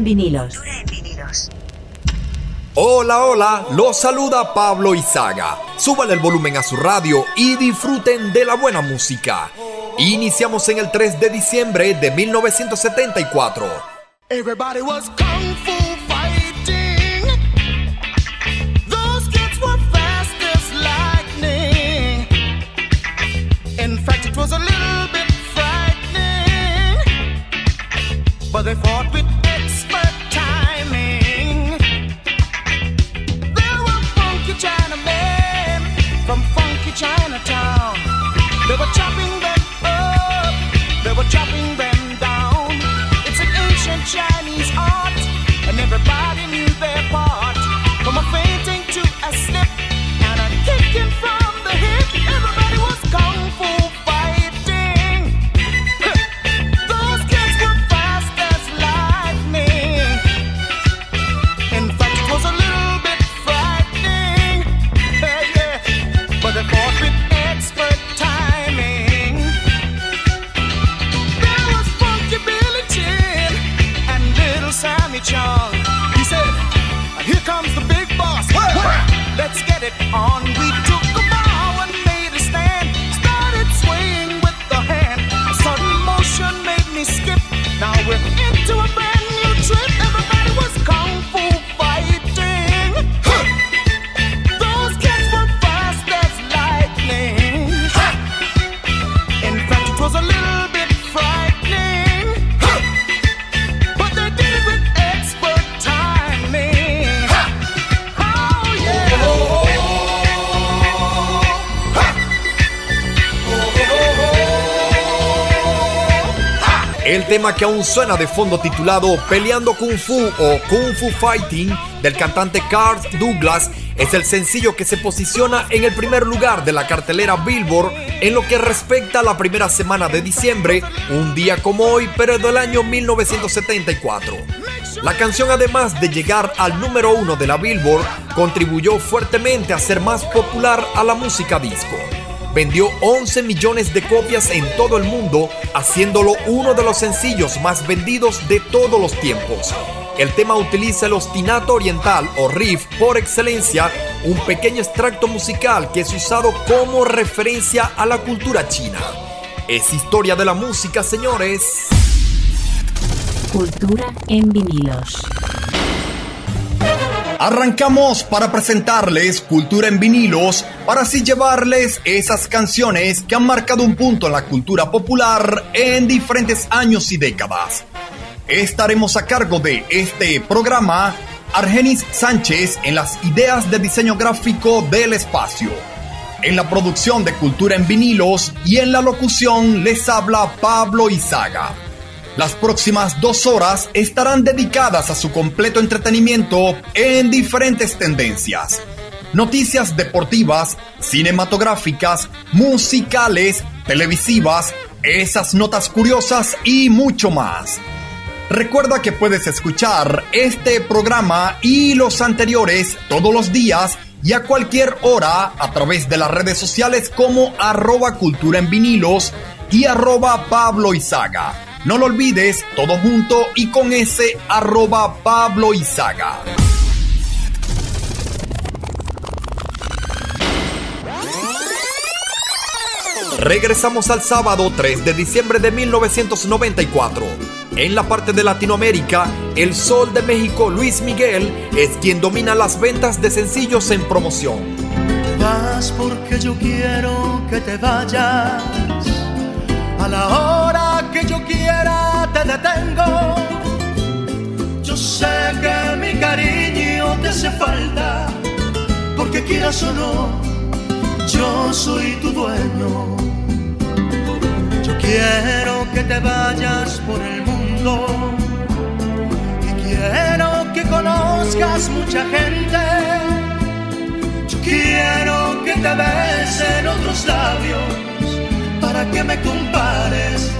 En vinilos. Hola, hola, los saluda Pablo Izaga. Suban el volumen a su radio y disfruten de la buena música. Iniciamos en el 3 de diciembre de 1974. Everybody was kung fu fighting. Those kids were fast as lightning. In fact, it was a little bit frightening. But they fought que aún suena de fondo titulado Peleando Kung Fu o Kung Fu Fighting del cantante Carl Douglas es el sencillo que se posiciona en el primer lugar de la cartelera Billboard en lo que respecta a la primera semana de diciembre, un día como hoy, pero del año 1974. La canción además de llegar al número uno de la Billboard, contribuyó fuertemente a ser más popular a la música disco vendió 11 millones de copias en todo el mundo, haciéndolo uno de los sencillos más vendidos de todos los tiempos. El tema utiliza el ostinato oriental o riff por excelencia, un pequeño extracto musical que es usado como referencia a la cultura china. Es historia de la música, señores. Cultura en vinilos. Arrancamos para presentarles Cultura en vinilos, para así llevarles esas canciones que han marcado un punto en la cultura popular en diferentes años y décadas. Estaremos a cargo de este programa Argenis Sánchez en las ideas de diseño gráfico del espacio. En la producción de Cultura en vinilos y en la locución les habla Pablo Izaga. Las próximas dos horas estarán dedicadas a su completo entretenimiento en diferentes tendencias. Noticias deportivas, cinematográficas, musicales, televisivas, esas notas curiosas y mucho más. Recuerda que puedes escuchar este programa y los anteriores todos los días y a cualquier hora a través de las redes sociales como arroba cultura en vinilos y arroba Pablo. No lo olvides, todo junto y con ese arroba Pablo Izaga. Regresamos al sábado 3 de diciembre de 1994. En la parte de Latinoamérica, el Sol de México Luis Miguel es quien domina las ventas de sencillos en promoción. Vas porque yo quiero que te vayas. A la hora que yo quiera te detengo. Yo sé que mi cariño te hace falta. Porque quieras o no, yo soy tu dueño. Yo quiero que te vayas por el mundo. Y quiero que conozcas mucha gente. Yo quiero que te besen otros labios para que me compares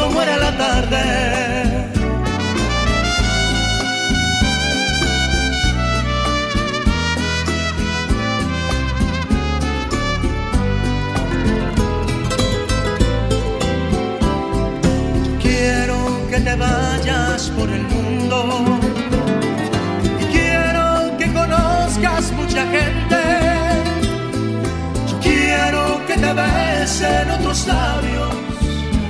cuando muera la tarde. Quiero que te vayas por el mundo y quiero que conozcas mucha gente. Yo quiero que te besen otros labios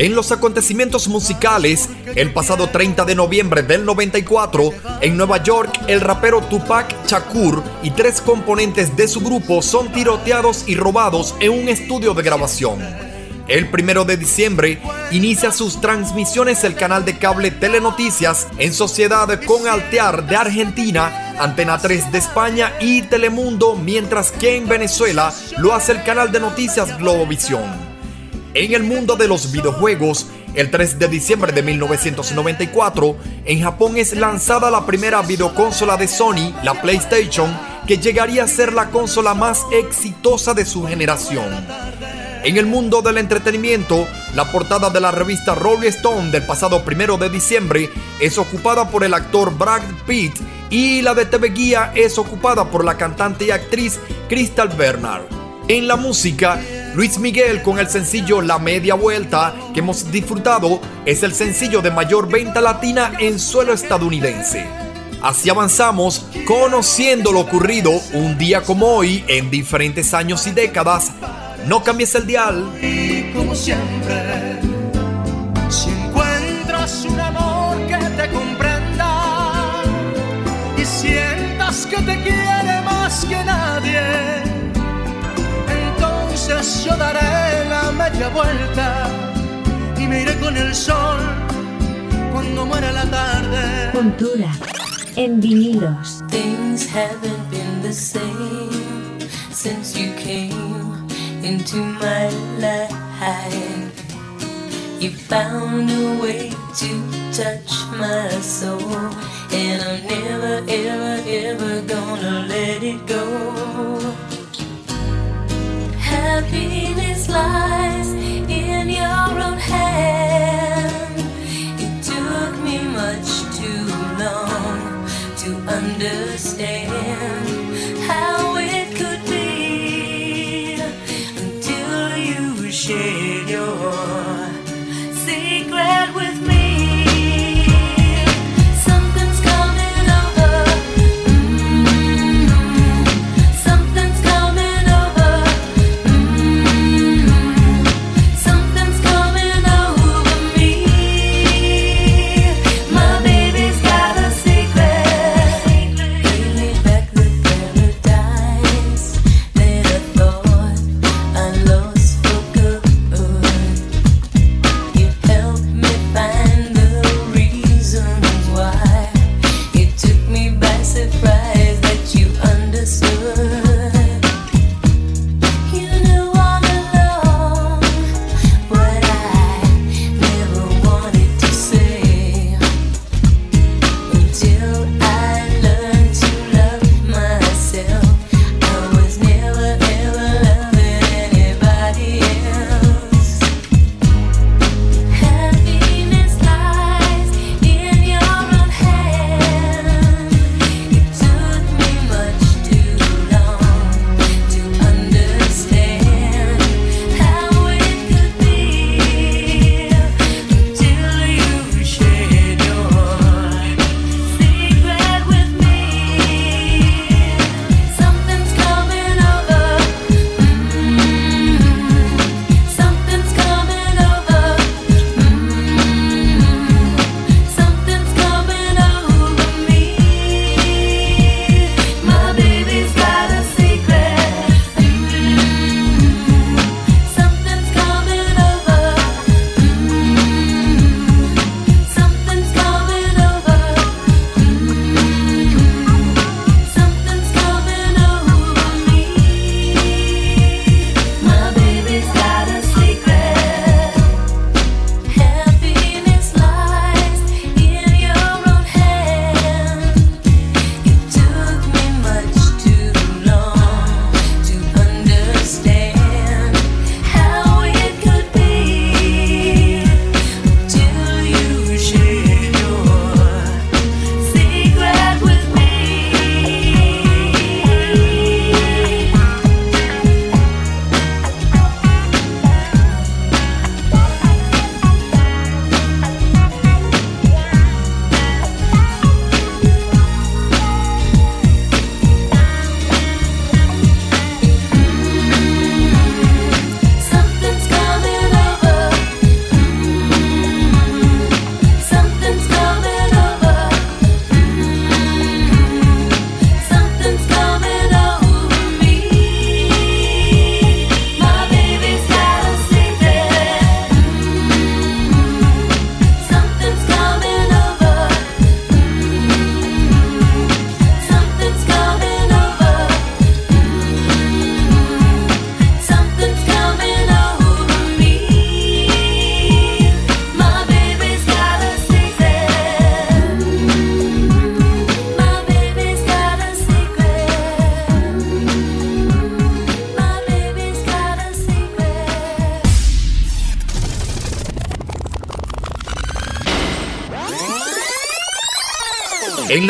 En los acontecimientos musicales, el pasado 30 de noviembre del 94, en Nueva York, el rapero Tupac Shakur y tres componentes de su grupo son tiroteados y robados en un estudio de grabación. El primero de diciembre inicia sus transmisiones el canal de cable Telenoticias en sociedad con Altear de Argentina, Antena 3 de España y Telemundo, mientras que en Venezuela lo hace el canal de noticias Globovisión. En el mundo de los videojuegos, el 3 de diciembre de 1994, en Japón es lanzada la primera videoconsola de Sony, la PlayStation, que llegaría a ser la consola más exitosa de su generación. En el mundo del entretenimiento, la portada de la revista Rolling Stone del pasado 1 de diciembre es ocupada por el actor Brad Pitt y la de TV Guía es ocupada por la cantante y actriz Crystal Bernard. En la música, Luis Miguel con el sencillo La Media Vuelta que hemos disfrutado es el sencillo de mayor venta latina en suelo estadounidense. Así avanzamos conociendo lo ocurrido un día como hoy en diferentes años y décadas. No cambies el dial. Y como siempre, si encuentras un amor que te comprenda y sientas que te quiere más que nadie, entonces yo daré la media vuelta y me iré con el sol cuando muera la tarde. Cultura en vinilos. Things haven't been the same since you came into my life. You found a way to touch my soul, and I'm never, ever, ever gonna let it go. Happiness lies in your own hand. It took me much too long to understand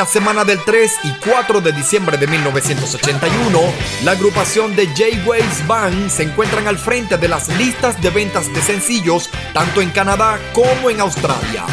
la semana del 3 y 4 de diciembre de 1981, la agrupación de Jay Waves Band se encuentran al frente de las listas de ventas de sencillos tanto en Canadá como en Australia.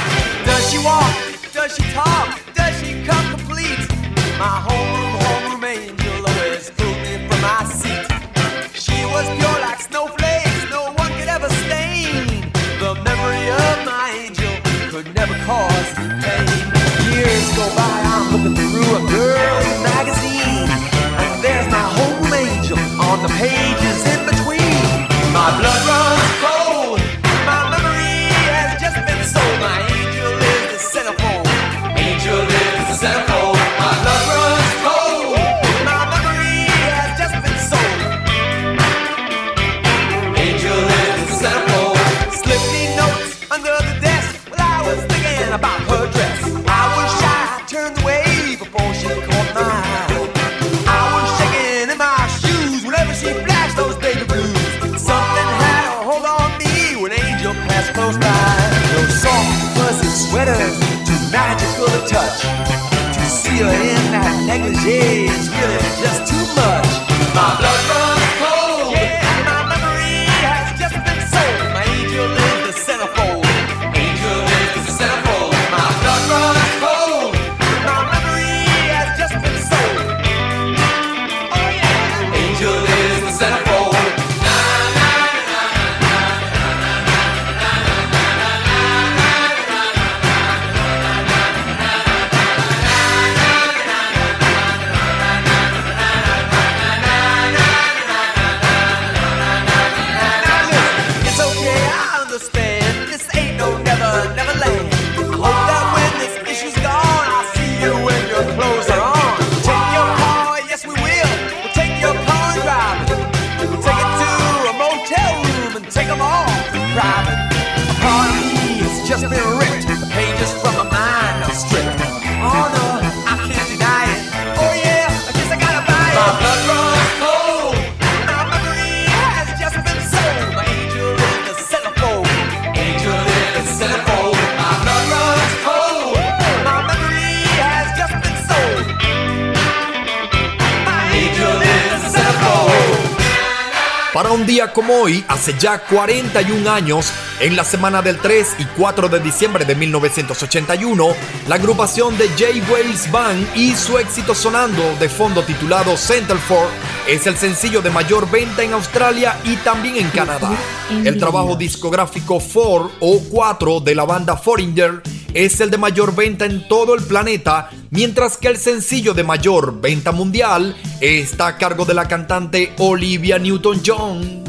como hoy, hace ya 41 años, en la semana del 3 y 4 de diciembre de 1981, la agrupación de Jay Wales Band y su éxito sonando de fondo titulado Centerford es el sencillo de mayor venta en Australia y también en Canadá. El trabajo discográfico 4 o 4 de la banda Foreigner es el de mayor venta en todo el planeta, mientras que el sencillo de mayor venta mundial está a cargo de la cantante Olivia Newton-John.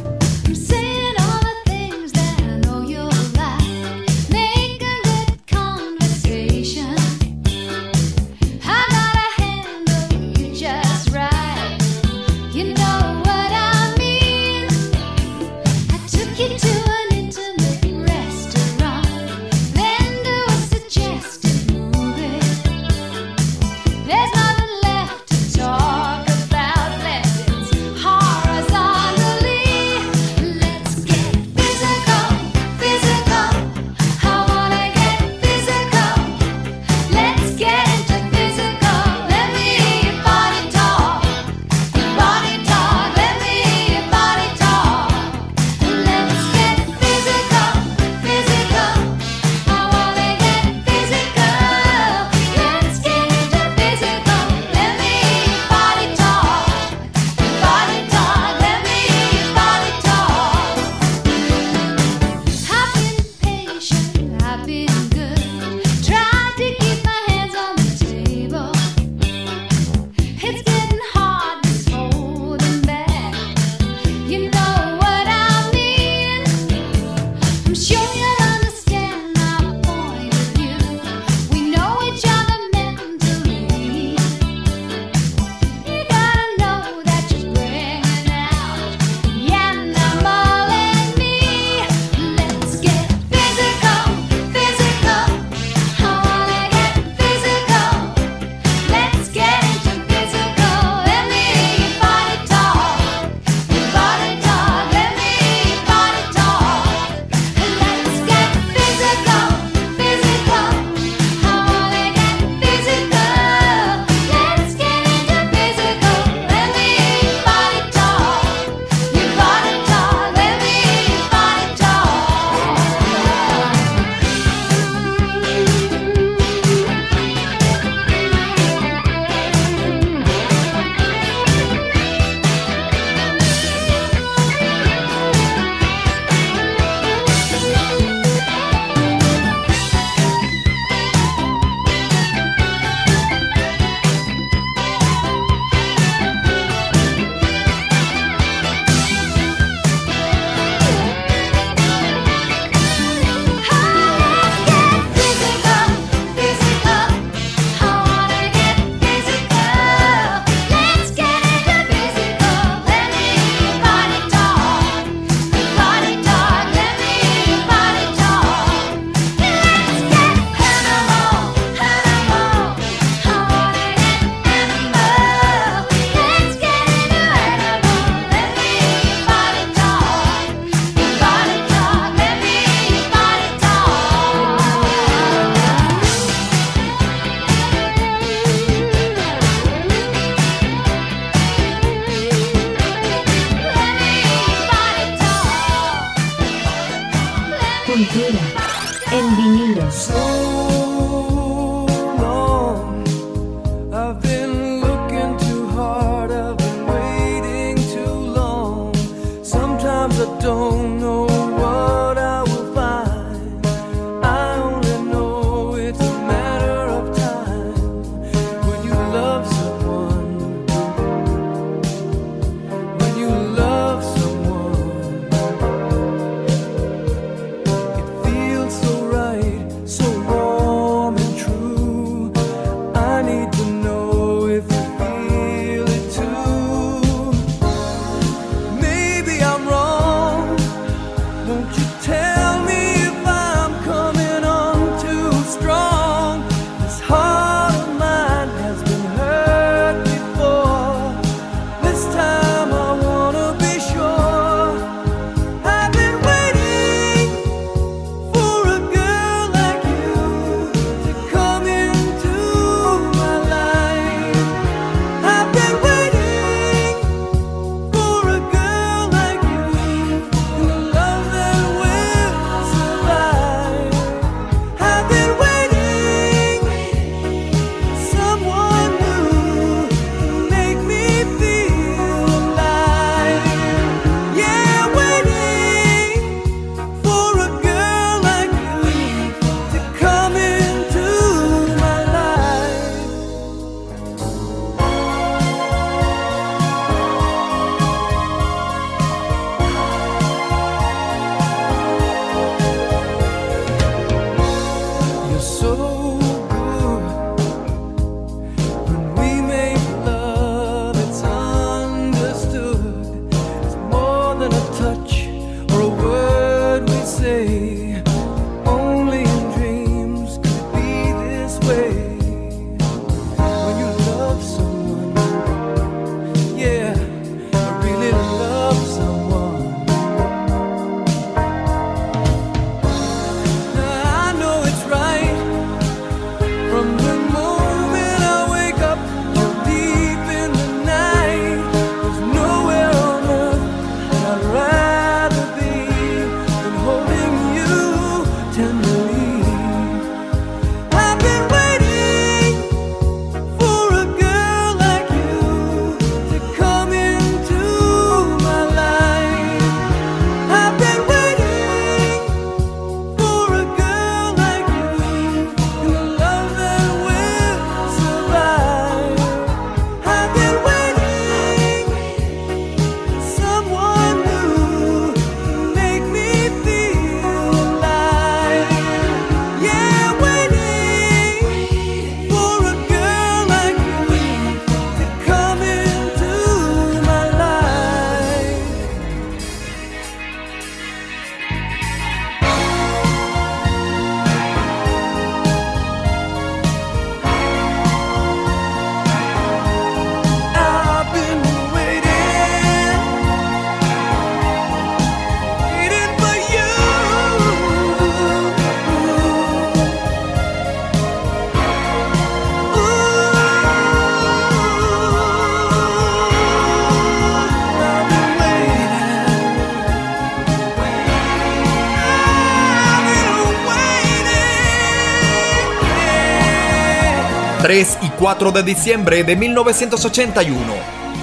3 y 4 de diciembre de 1981.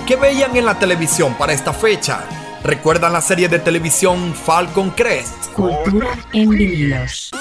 ¿Qué veían en la televisión para esta fecha? ¿Recuerdan la serie de televisión Falcon Crest? Cultura en vinilos.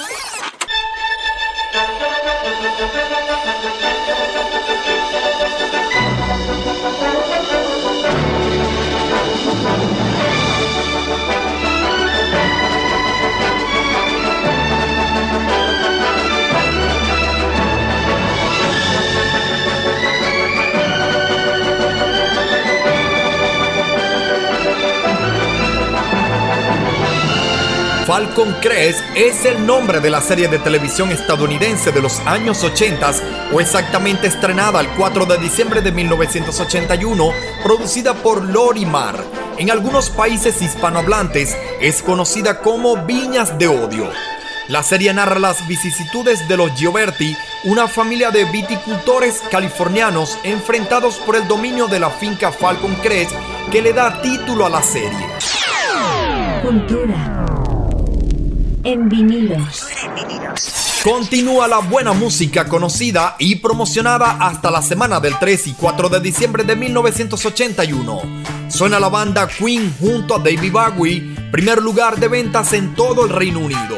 Falcon Crest es el nombre de la serie de televisión estadounidense de los años 80 o exactamente estrenada el 4 de diciembre de 1981, producida por Lorimar. En algunos países hispanohablantes es conocida como Viñas de Odio. La serie narra las vicisitudes de los Gioberti, una familia de viticultores californianos enfrentados por el dominio de la finca Falcon Crest que le da título a la serie. En vinilos. Continúa la buena música conocida y promocionada hasta la semana del 3 y 4 de diciembre de 1981. Suena la banda Queen junto a David Bowie, primer lugar de ventas en todo el Reino Unido.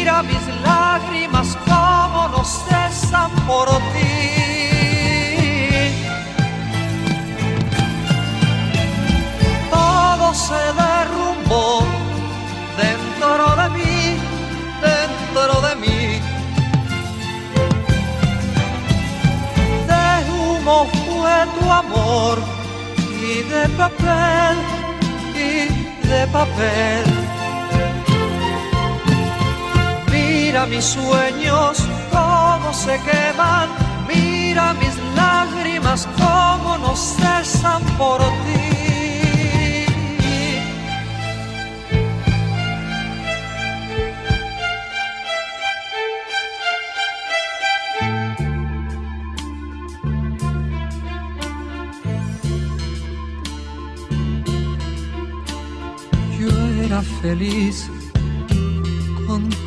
mira mis lágrimas cómo no cesan por ti. Todo se derrumbó dentro de mí, dentro de mí. De humo fue tu amor y de papel y de papel. Mira mis sueños cómo se queman, mira mis lágrimas cómo no cesan por ti. Feliz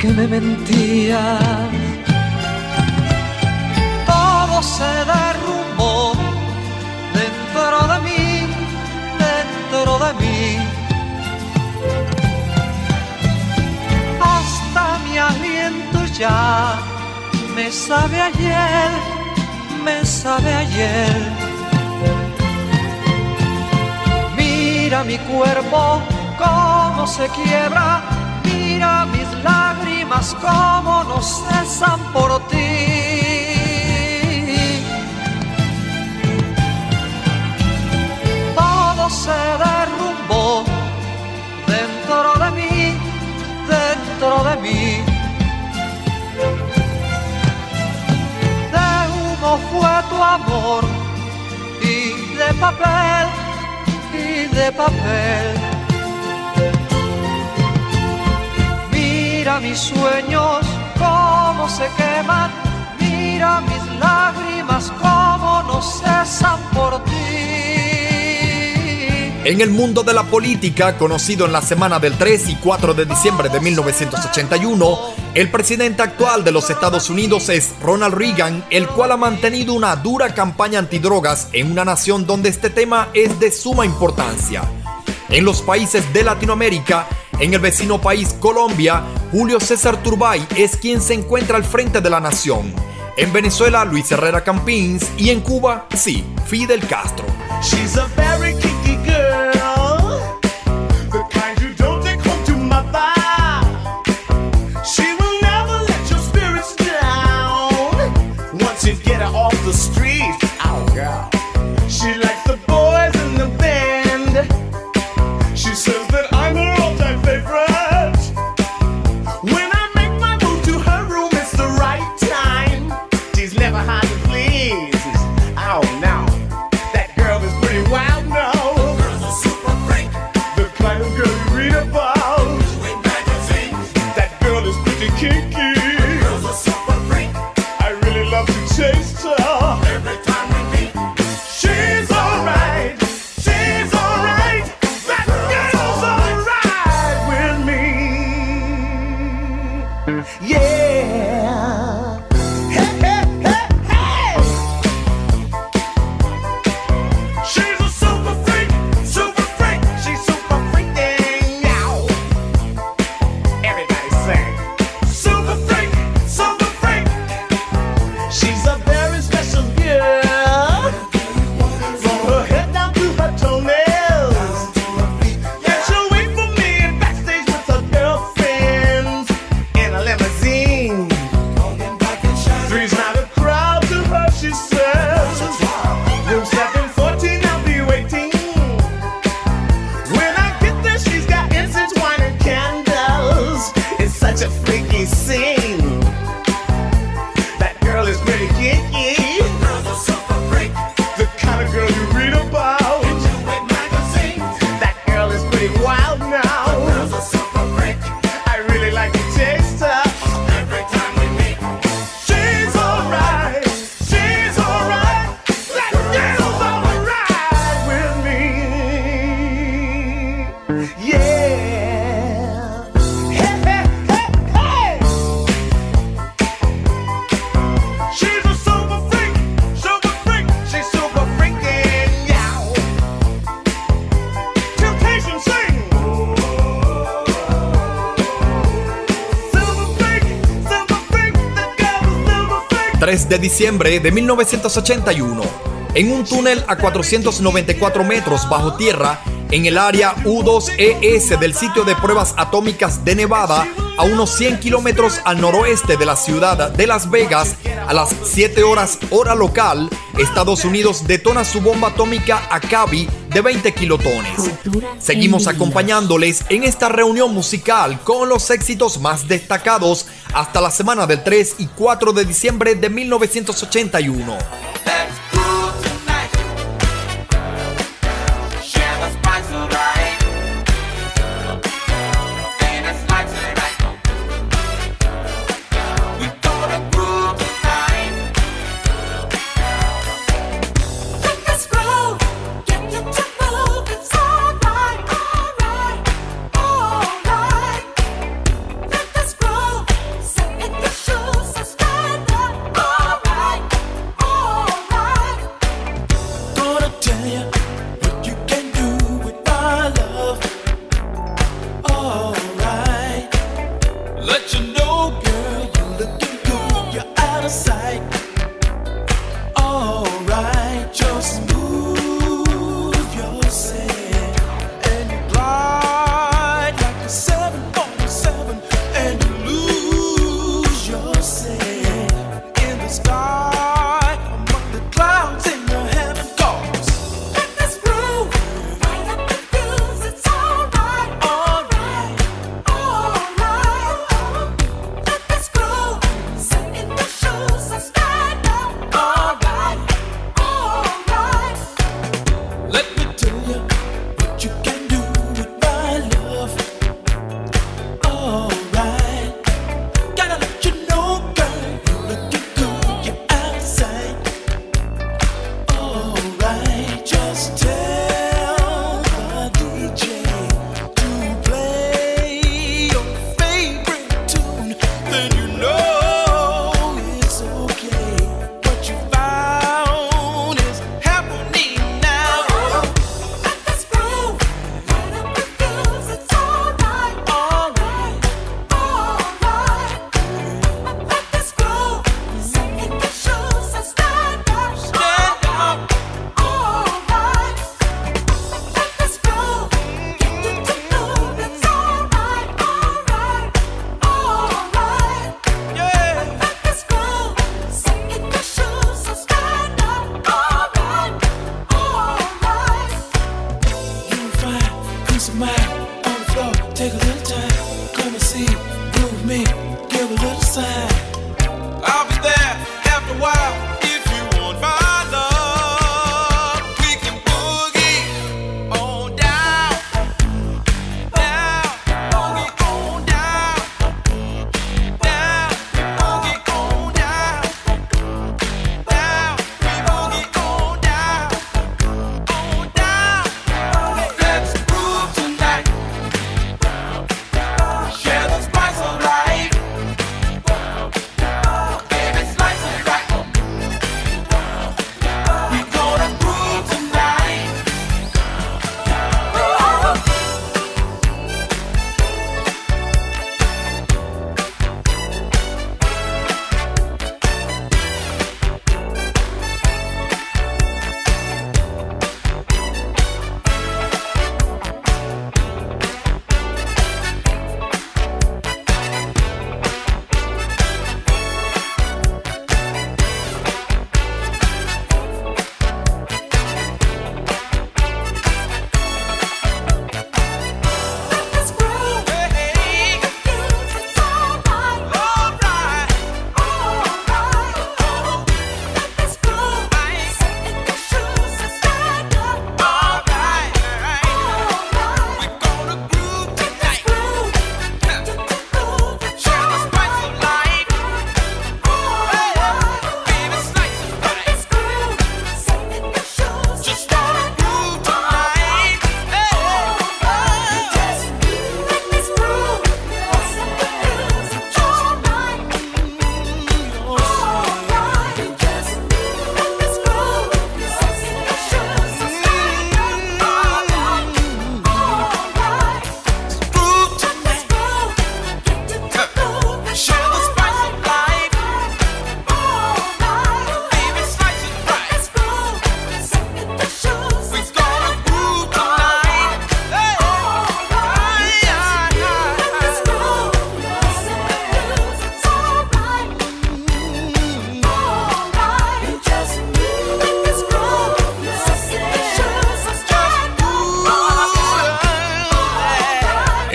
que me mentía. Todo se derrumbó dentro de mí, dentro de mí. Hasta mi aliento ya me sabe ayer, me sabe ayer. Mira mi cuerpo cómo se quiebra, lágrimas cómo no cesan por ti. Todo se derrumbó dentro de mí, dentro de mí. De humo fue tu amor y de papel y de papel. Mis sueños cómo se queman, mira mis lágrimas cómo no cesan por ti. En el mundo de la política, conocido en la semana del 3 y 4 de diciembre de 1981, el presidente actual de los Estados Unidos es Ronald Reagan, el cual ha mantenido una dura campaña antidrogas en una nación donde este tema es de suma importancia. En los países de Latinoamérica, en el vecino país Colombia, Julio César Turbay es quien se encuentra al frente de la nación. En Venezuela, Luis Herrera Campins y en Cuba, sí, Fidel Castro. de diciembre de 1981, en un túnel a 494 metros bajo tierra en el área U2ES del sitio de pruebas atómicas de Nevada, a unos 100 kilómetros al noroeste de la ciudad de Las Vegas, a las 7 horas hora local, Estados Unidos detona su bomba atómica Akabi de 20 kilotones. Seguimos acompañándoles en esta reunión musical con los éxitos más destacados hasta la semana del 3 y 4 de diciembre de 1981.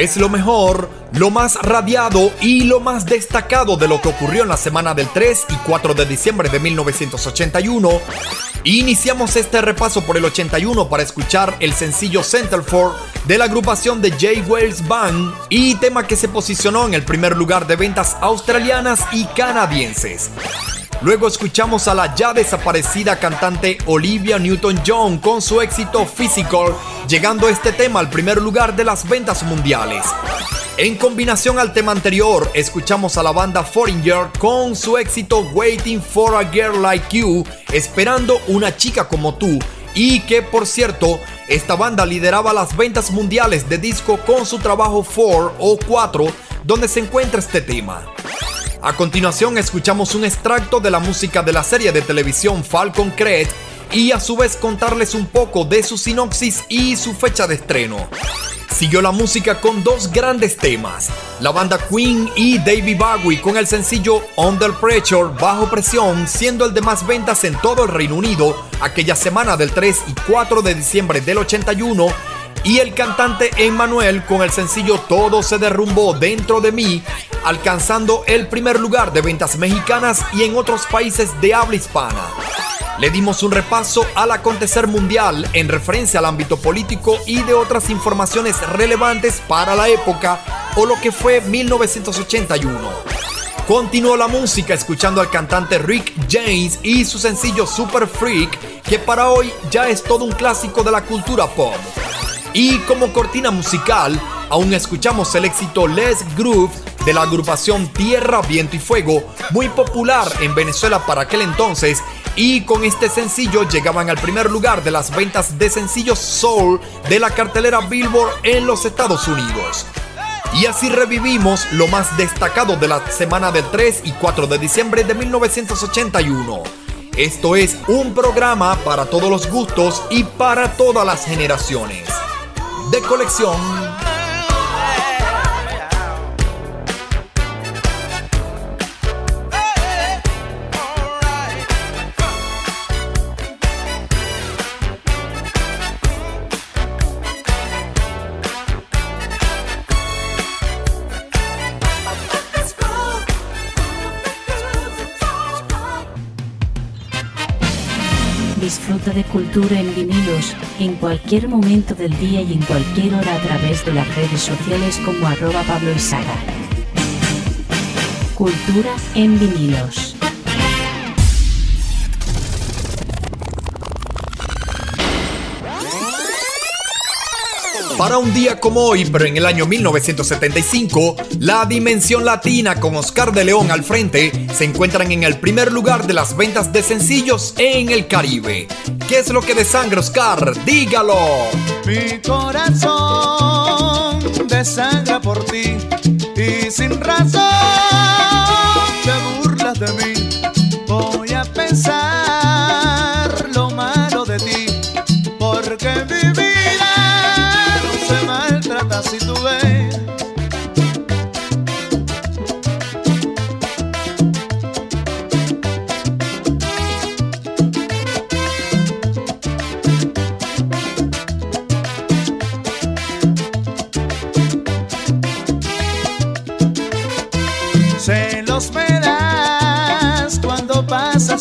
Es lo mejor, lo más radiado y lo más destacado de lo que ocurrió en la semana del 3 y 4 de diciembre de 1981. Iniciamos este repaso por el 81 para escuchar el sencillo Centerfold de la agrupación de J. Wells Band y tema que se posicionó en el primer lugar de ventas australianas y canadienses. Luego escuchamos a la ya desaparecida cantante Olivia Newton-John con su éxito Physical, llegando este tema al primer lugar de las ventas mundiales. En combinación al tema anterior, escuchamos a la banda Foreigner con su éxito Waiting for a Girl Like You, esperando una chica como tú, y que por cierto, esta banda lideraba las ventas mundiales de disco con su trabajo 4 o 4, donde se encuentra este tema. A continuación escuchamos un extracto de la música de la serie de televisión Falcon Crest y a su vez contarles un poco de su sinopsis y su fecha de estreno. Siguió la música con dos grandes temas, la banda Queen y David Bowie con el sencillo Under Pressure, bajo presión, siendo el de más ventas en todo el Reino Unido aquella semana del 3 y 4 de diciembre del 81 y el cantante Emmanuel con el sencillo Todo se derrumbó dentro de mí, alcanzando el primer lugar de ventas mexicanas y en otros países de habla hispana. Le dimos un repaso al acontecer mundial en referencia al ámbito político y de otras informaciones relevantes para la época o lo que fue 1981. Continuó la música escuchando al cantante Rick James y su sencillo Super Freak, que para hoy ya es todo un clásico de la cultura pop. Y como cortina musical, aún escuchamos el éxito Les Groove de la agrupación Tierra, Viento y Fuego, muy popular en Venezuela para aquel entonces, y con este sencillo llegaban al primer lugar de las ventas de sencillos soul de la cartelera Billboard en los Estados Unidos. Y así revivimos lo más destacado de la semana del 3 y 4 de diciembre de 1981. Esto es un programa para todos los gustos y para todas las generaciones. De colección. De cultura en vinilos, en cualquier momento del día y en cualquier hora a través de las redes sociales como arroba Pablo Izaga. Cultura en vinilos. Para un día como hoy, pero en el año 1975, la Dimensión Latina con Oscar de León al frente se encuentran en el primer lugar de las ventas de sencillos en el Caribe. ¿Qué es lo que de sangre, Oscar? Dígalo. Mi corazón desangra por ti y sin razón te burlas de mí.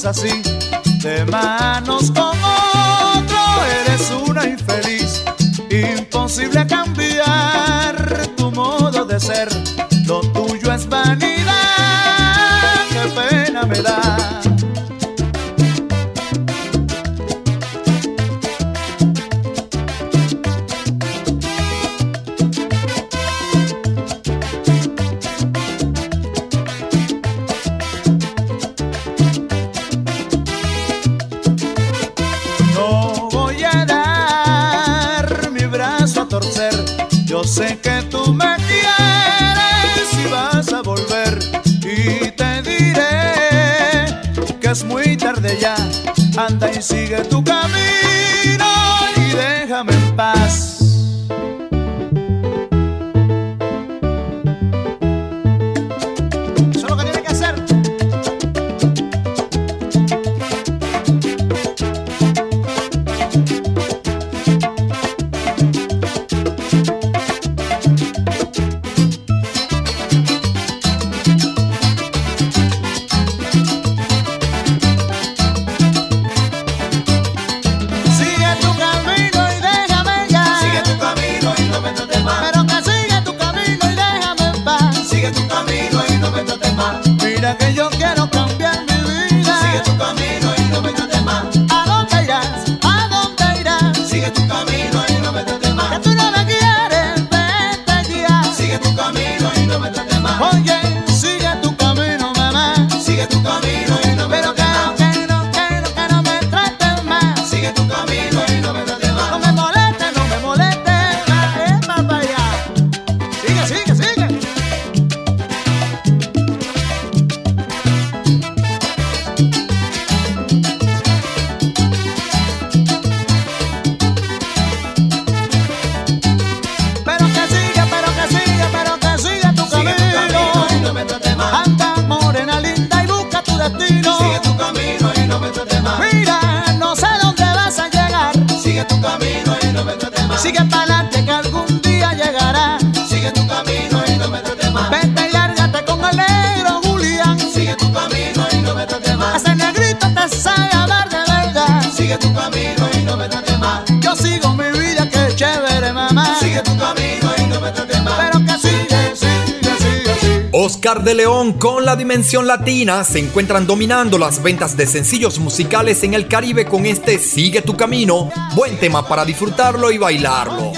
Así, de manos con De León con la dimensión latina se encuentran dominando las ventas de sencillos musicales en el Caribe con este Sigue tu camino, buen tema para disfrutarlo y bailarlo.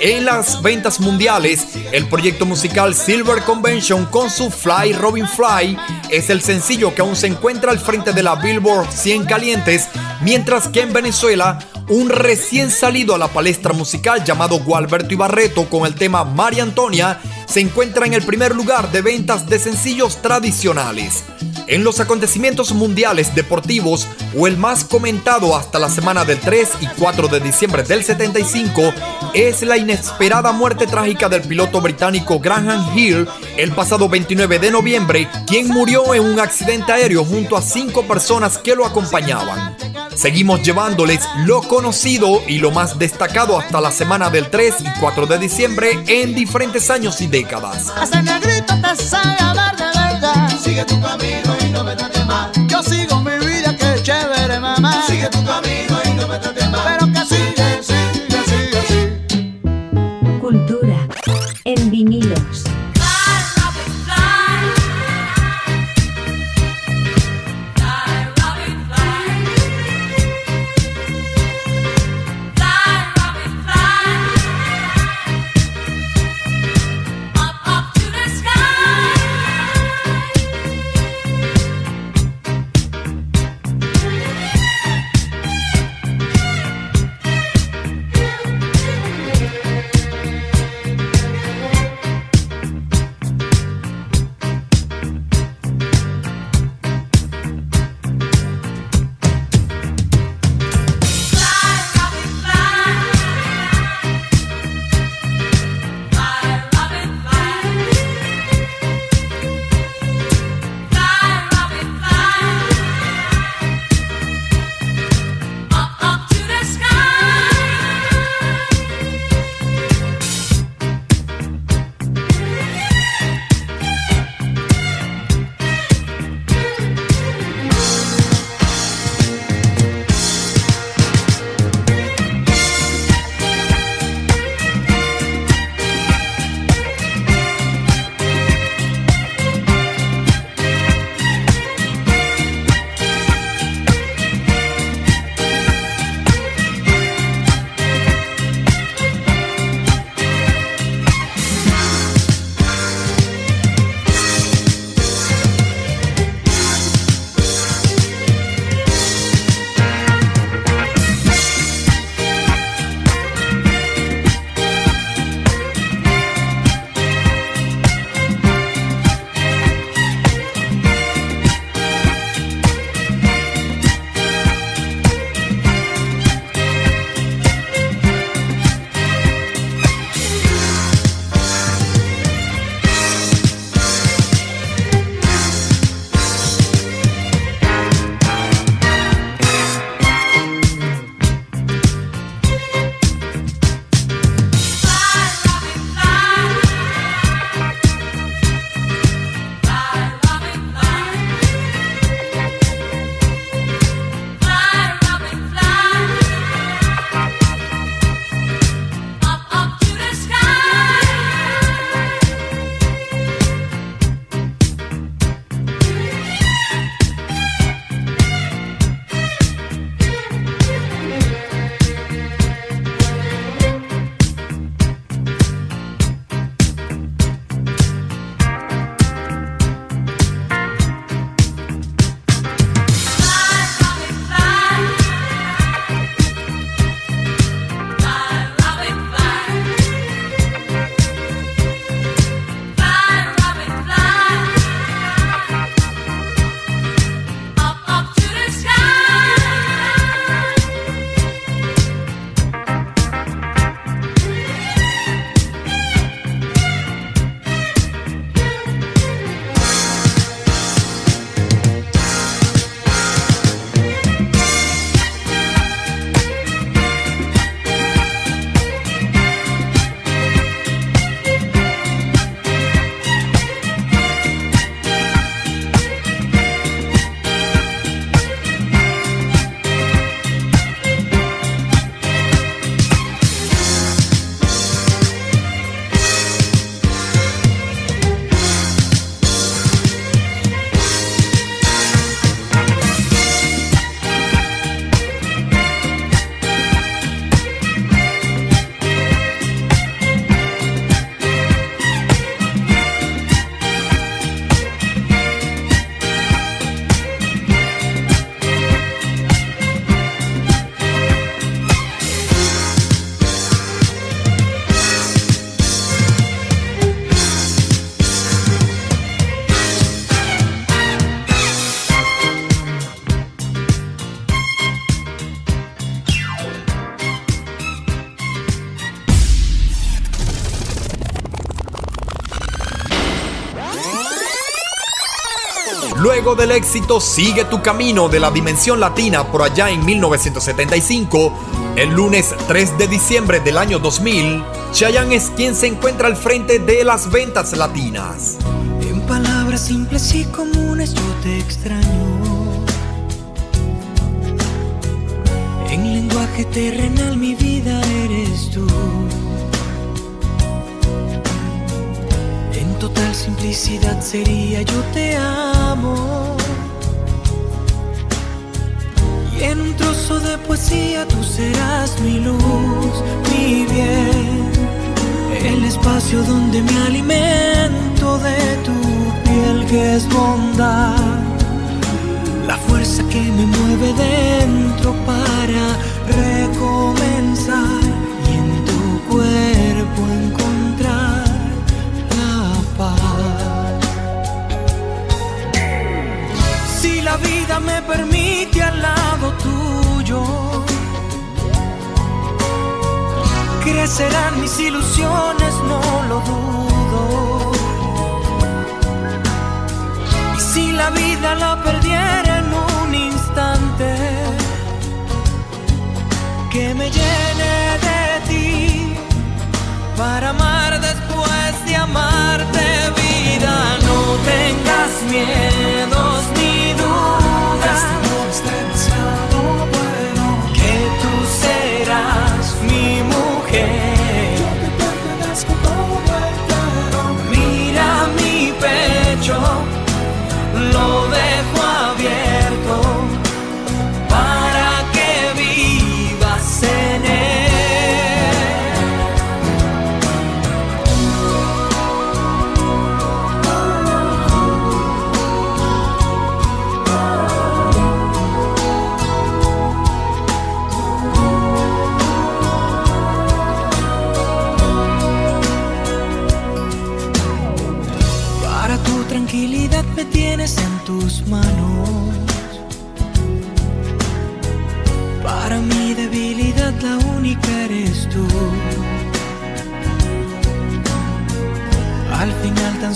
En las ventas mundiales, el proyecto musical Silver Convention con su Fly Robin Fly es el sencillo que aún se encuentra al frente de la Billboard 100 calientes, mientras que en Venezuela, un recién salido a la palestra musical llamado Gualberto Ibarreto con el tema María Antonia se encuentra en el primer lugar de ventas de sencillos tradicionales. En los acontecimientos mundiales deportivos, o el más comentado hasta la semana del 3 y 4 de diciembre del 75, es la inesperada muerte trágica del piloto británico Graham Hill el pasado 29 de noviembre, quien murió en un accidente aéreo junto a cinco personas que lo acompañaban. Seguimos llevándoles lo conocido y lo más destacado hasta la semana del 3 y 4 de diciembre en diferentes años y décadas. Ese negrito te sabe amar de verdad. Sigue tu camino y no me. Yo sigo mi vida, que chévere, mamá. Sigue tu camino y no me trates Del éxito Sigue tu camino de la Dimensión Latina por allá en 1975, el lunes 3 de diciembre del año 2000, Chayanne es quien se encuentra al frente de las ventas latinas. En palabras simples y comunes yo te extraño. En lenguaje terrenal mi vida eres tú. Total simplicidad sería yo te amo. Y en un trozo de poesía tú serás mi luz, mi bien. El espacio donde me alimento de tu piel que es bondad. La fuerza que me mueve dentro para recomenzar y en tu cuerpo encontrar me permite al lado tuyo, crecerán mis ilusiones, no lo dudo. Y si la vida la perdiera en un instante, que me llene de ti para amar después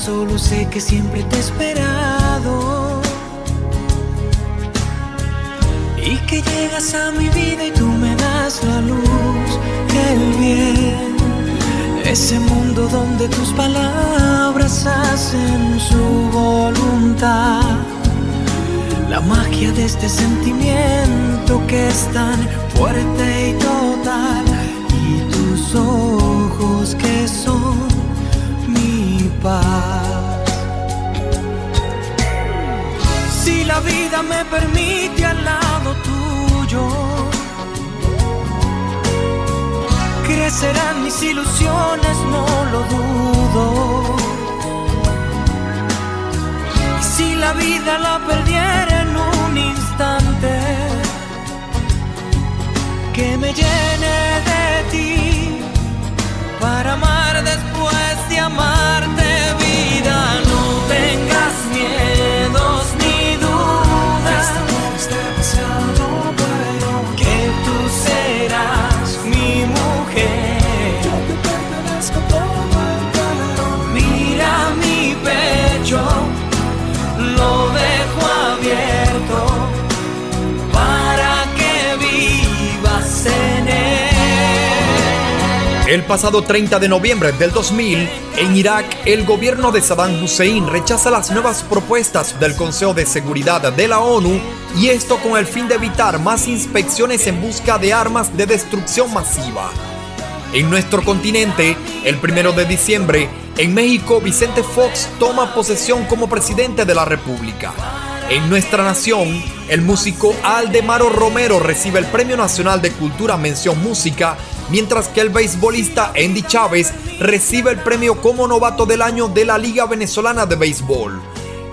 solo sé que siempre te he esperado. Y que llegas a mi vida y tú me das la luz, el bien. Ese mundo donde tus palabras hacen su voluntad. La magia de este sentimiento que es tan fuerte y total. Y tus ojos que son paz. Si la vida me permite al lado tuyo crecerán mis ilusiones, no lo dudo. Y si la vida la perdiera en un instante, que me llene de ti para amar después de amarte vida. No tengas miedos ni dudas. Que tú serás mi mujer. Mira mi pecho, El pasado 30 de noviembre del 2000, en Irak, el gobierno de Saddam Hussein rechaza las nuevas propuestas del Consejo de Seguridad de la ONU y esto con el fin de evitar más inspecciones en busca de armas de destrucción masiva. En nuestro continente, el primero de diciembre, en México, Vicente Fox toma posesión como presidente de la República. En nuestra nación, el músico Aldemaro Romero recibe el Premio Nacional de Cultura Mención Música, mientras que el beisbolista Andy Chávez recibe el premio como novato del año de la Liga Venezolana de Béisbol.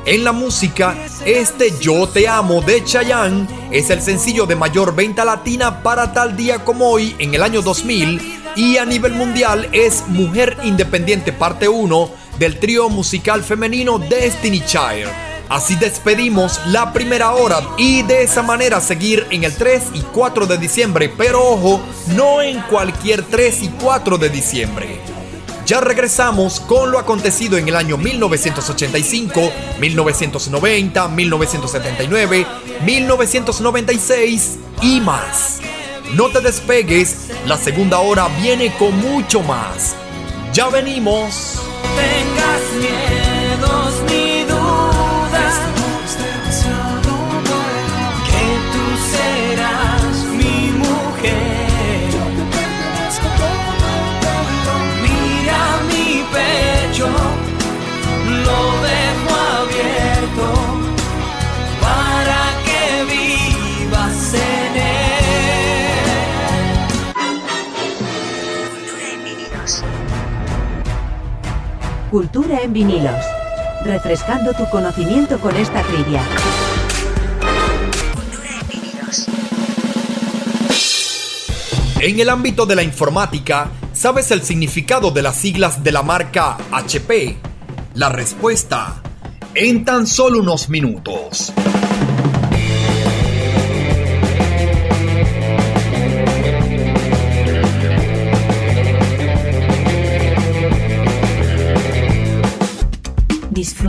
En la música, este Yo Te Amo de Chayanne es el sencillo de mayor venta latina para tal día como hoy en el año 2000 y a nivel mundial es Mujer Independiente parte 1 del trío musical femenino Destiny Child. Así despedimos la primera hora y de esa manera seguir en el 3 y 4 de diciembre, pero ojo, no en cualquier 3 y 4 de diciembre. Ya regresamos con lo acontecido en el año 1985, 1990, 1979, 1996 y más. No te despegues, la segunda hora viene con mucho más. Ya venimos. tengas Cultura en vinilos. Refrescando tu conocimiento con esta trivia. En el ámbito de la informática, ¿sabes el significado de las siglas de la marca HP? La respuesta en tan solo unos minutos.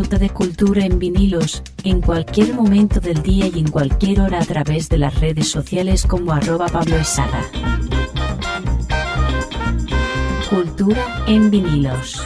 De cultura en vinilos, en cualquier momento del día y en cualquier hora a través de las redes sociales como arroba Pablo Esaga. Cultura en vinilos.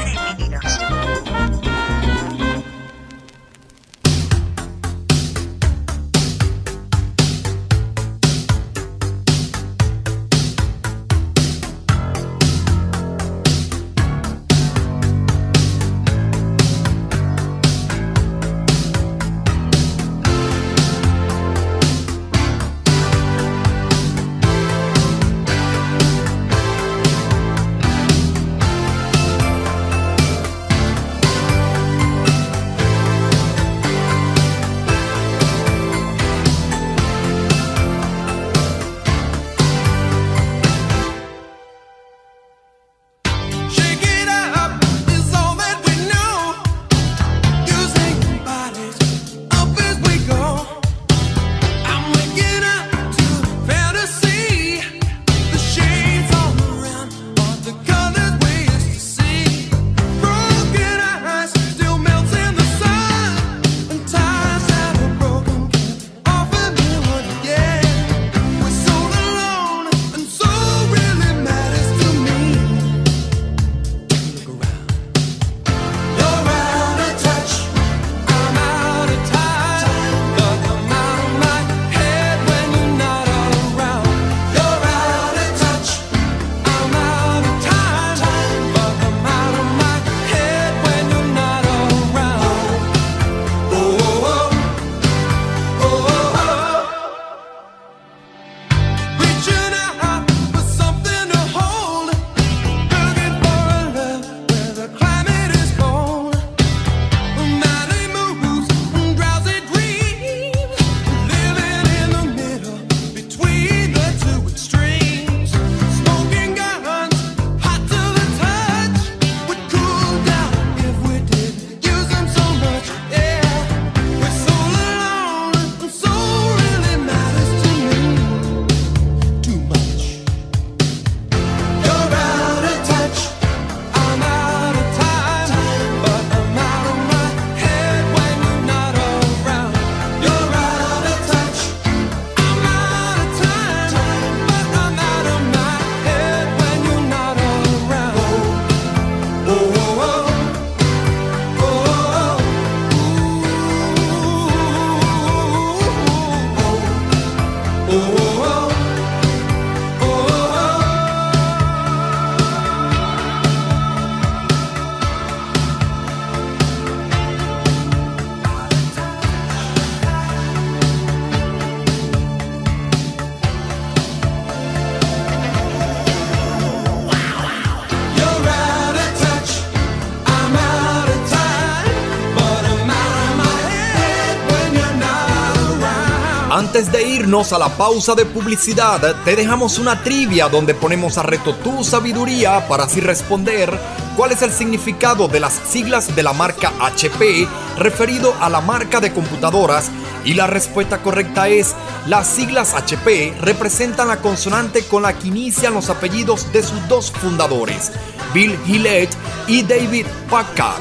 De irnos a la pausa de publicidad, te dejamos una trivia donde ponemos a reto tu sabiduría para así responder cuál es el significado de las siglas de la marca HP referido a la marca de computadoras y la respuesta correcta es las siglas HP representan la consonante con la que inician los apellidos de sus dos fundadores. Bill Gillette y David Packard.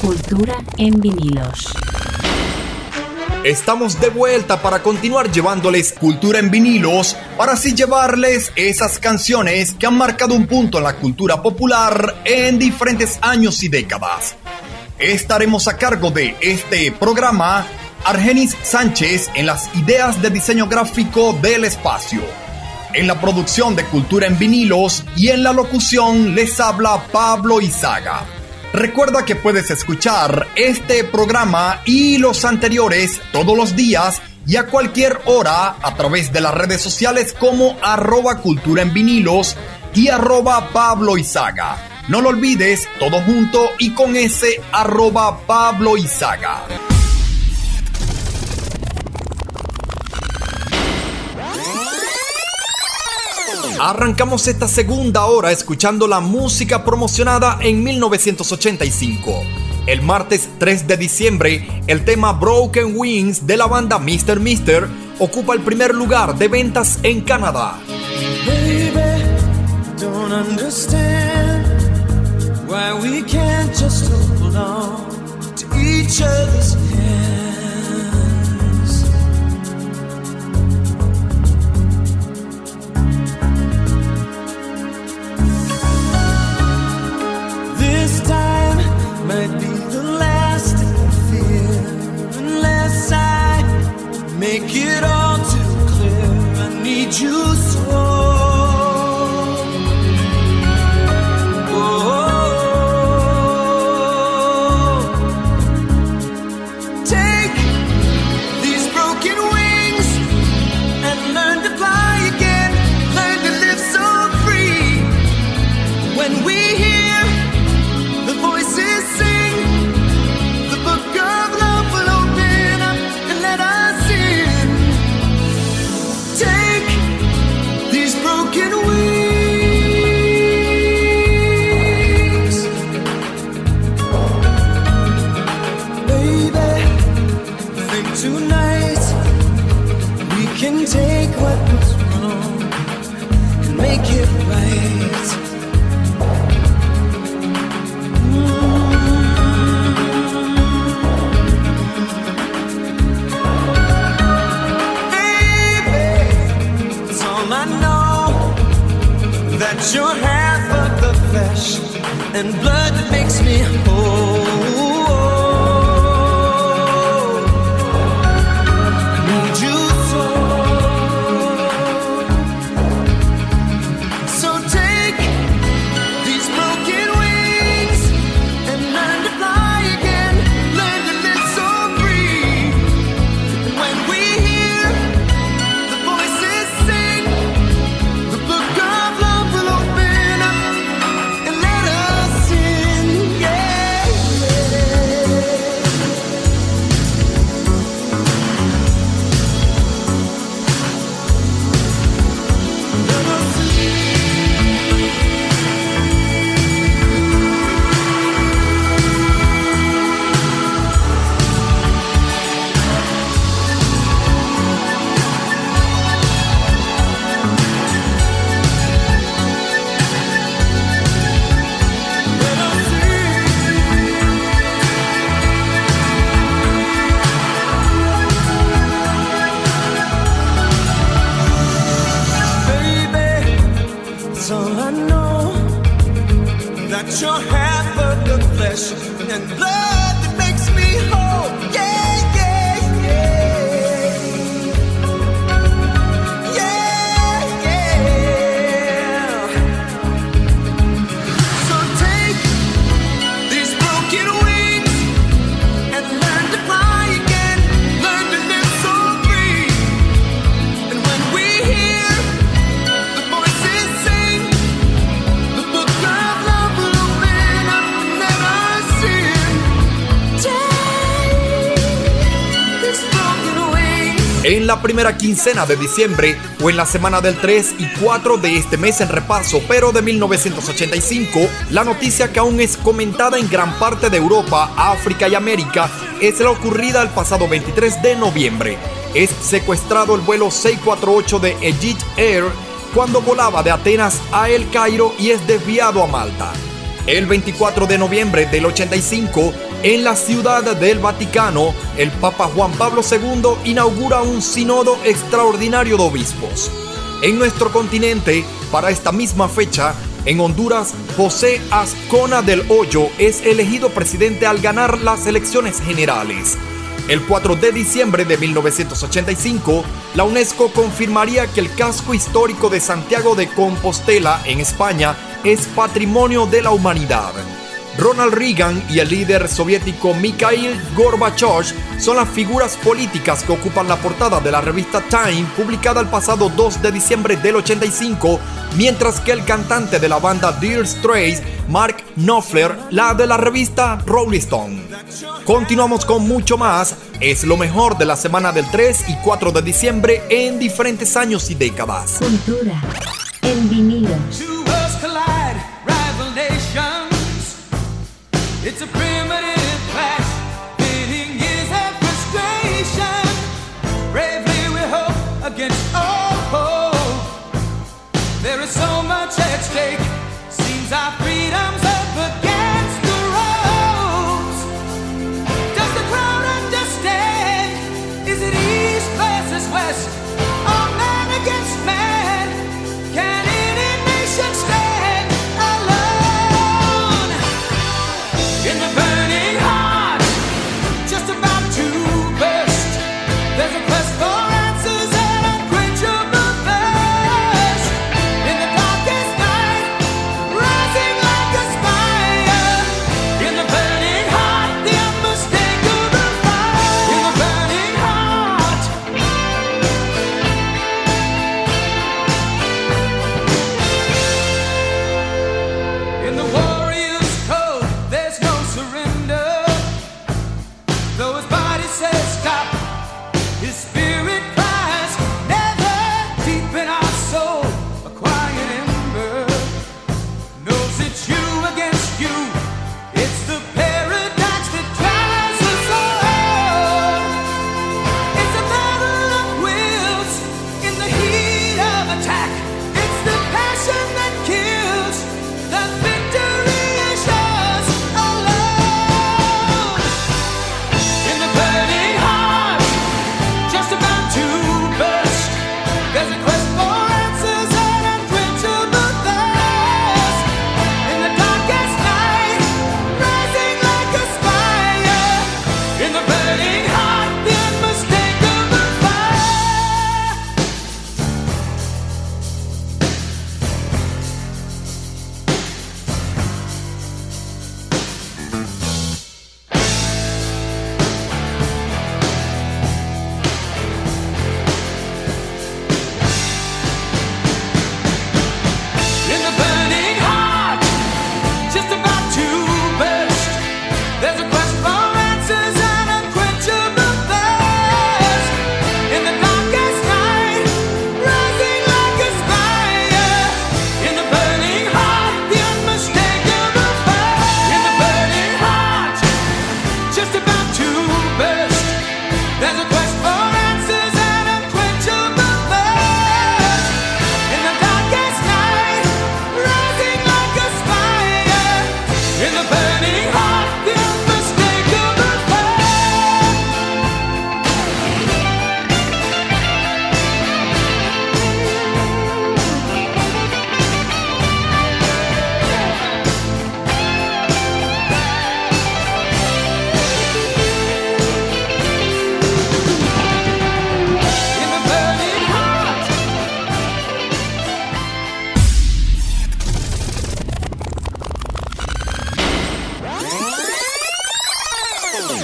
Cultura en vinilos. Estamos de vuelta para continuar llevándoles cultura en vinilos, para así llevarles esas canciones que han marcado un punto en la cultura popular en diferentes años y décadas. Estaremos a cargo de este programa Argenis Sánchez en las ideas de diseño gráfico del espacio. En la producción de Cultura en vinilos y en la locución les habla Pablo Izaga. Recuerda que puedes escuchar este programa y los anteriores todos los días y a cualquier hora a través de las redes sociales como arroba cultura en vinilos y arroba Pablo Izaga. No lo olvides, todo junto y con ese arroba Pablo Izaga. Arrancamos esta segunda hora escuchando la música promocionada en 1985. El martes 3 de diciembre, el tema Broken Wings de la banda Mr. Mister ocupa el primer lugar de ventas en Canadá. Might be the last I fear unless I make it all too clear. I need you primera quincena de diciembre o en la semana del 3 y 4 de este mes en repaso, pero de 1985, la noticia que aún es comentada en gran parte de Europa, África y América es la ocurrida el pasado 23 de noviembre. Es secuestrado el vuelo 648 de Egypt Air cuando volaba de Atenas a El Cairo y es desviado a Malta. El 24 de noviembre del 85, en la ciudad del Vaticano, el Papa Juan Pablo II inaugura un sínodo extraordinario de obispos. En nuestro continente, para esta misma fecha, en Honduras, José Ascona del Hoyo es elegido presidente al ganar las elecciones generales. El 4 de diciembre de 1985, la UNESCO confirmaría que el casco histórico de Santiago de Compostela, en España, es patrimonio de la humanidad. Ronald Reagan y el líder soviético Mikhail Gorbachev son las figuras políticas que ocupan la portada de la revista Time, publicada el pasado 2 de diciembre del 85, mientras que el cantante de la banda Dire Straits, Mark Knopfler, la de la revista Rolling Stone. Continuamos con mucho más, es lo mejor de la semana del 3 y 4 de diciembre en diferentes años y décadas. Cultura en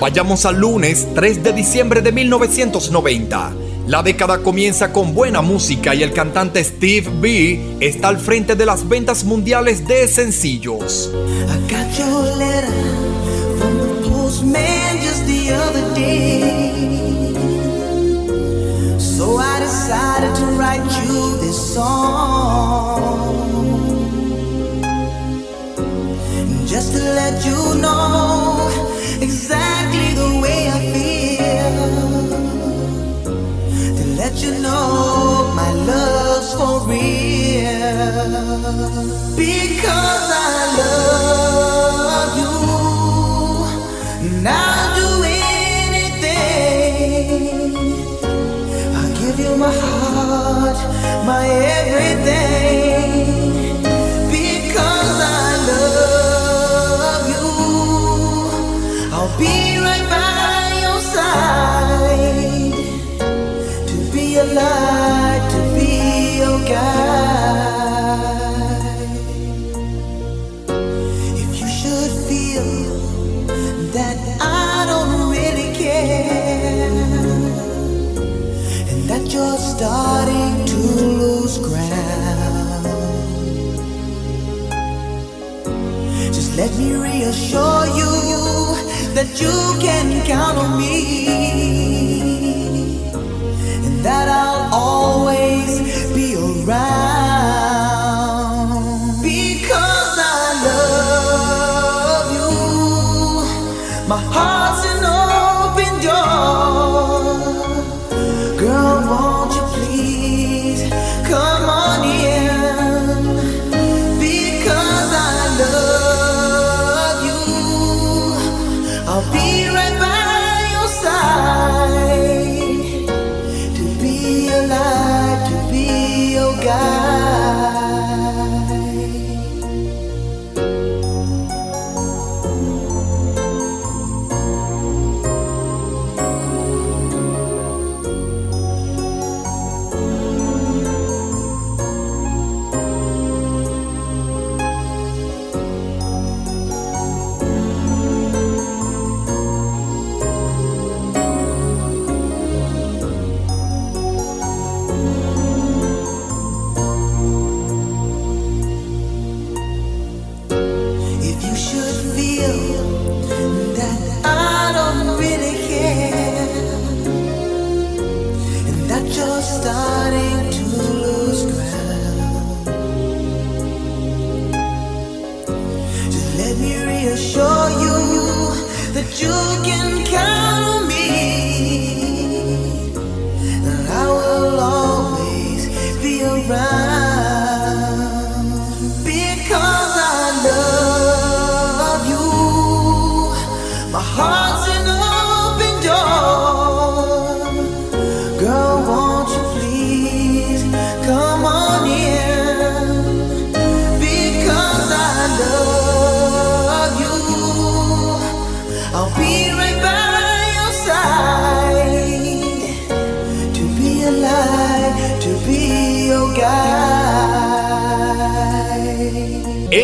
Vayamos al lunes 3 de diciembre de 1990. La década comienza con buena música y el cantante Steve B está al frente de las ventas mundiales de sencillos. Just to let you know exactly the way I feel. To let you know my love's for real. Because I love you, and I'll do anything. I'll give you my heart, my everything. Let me reassure you that you can count on me. And that I'll always be around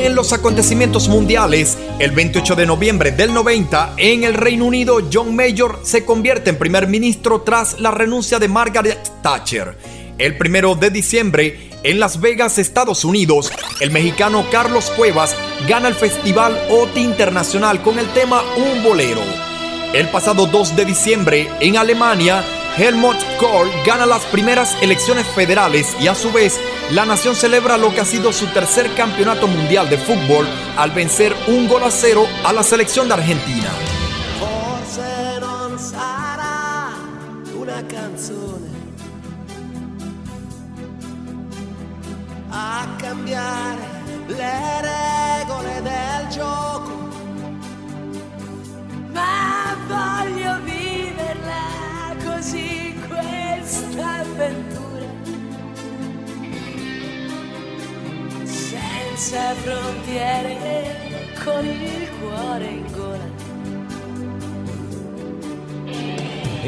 En los acontecimientos mundiales, el 28 de noviembre del 90, en el Reino Unido, John Major se convierte en primer ministro tras la renuncia de Margaret Thatcher. El primero de diciembre, en Las Vegas, Estados Unidos, el mexicano Carlos Cuevas gana el Festival OTI Internacional con el tema Un Bolero. El pasado 2 de diciembre, en Alemania, Helmut Kohl gana las primeras elecciones federales y a su vez la nación celebra lo que ha sido su tercer campeonato mundial de fútbol al vencer un gol a cero a la selección de Argentina. A cambiare le regole del gioco, così questa avventura. Senza frontiere, con il cuore in gola.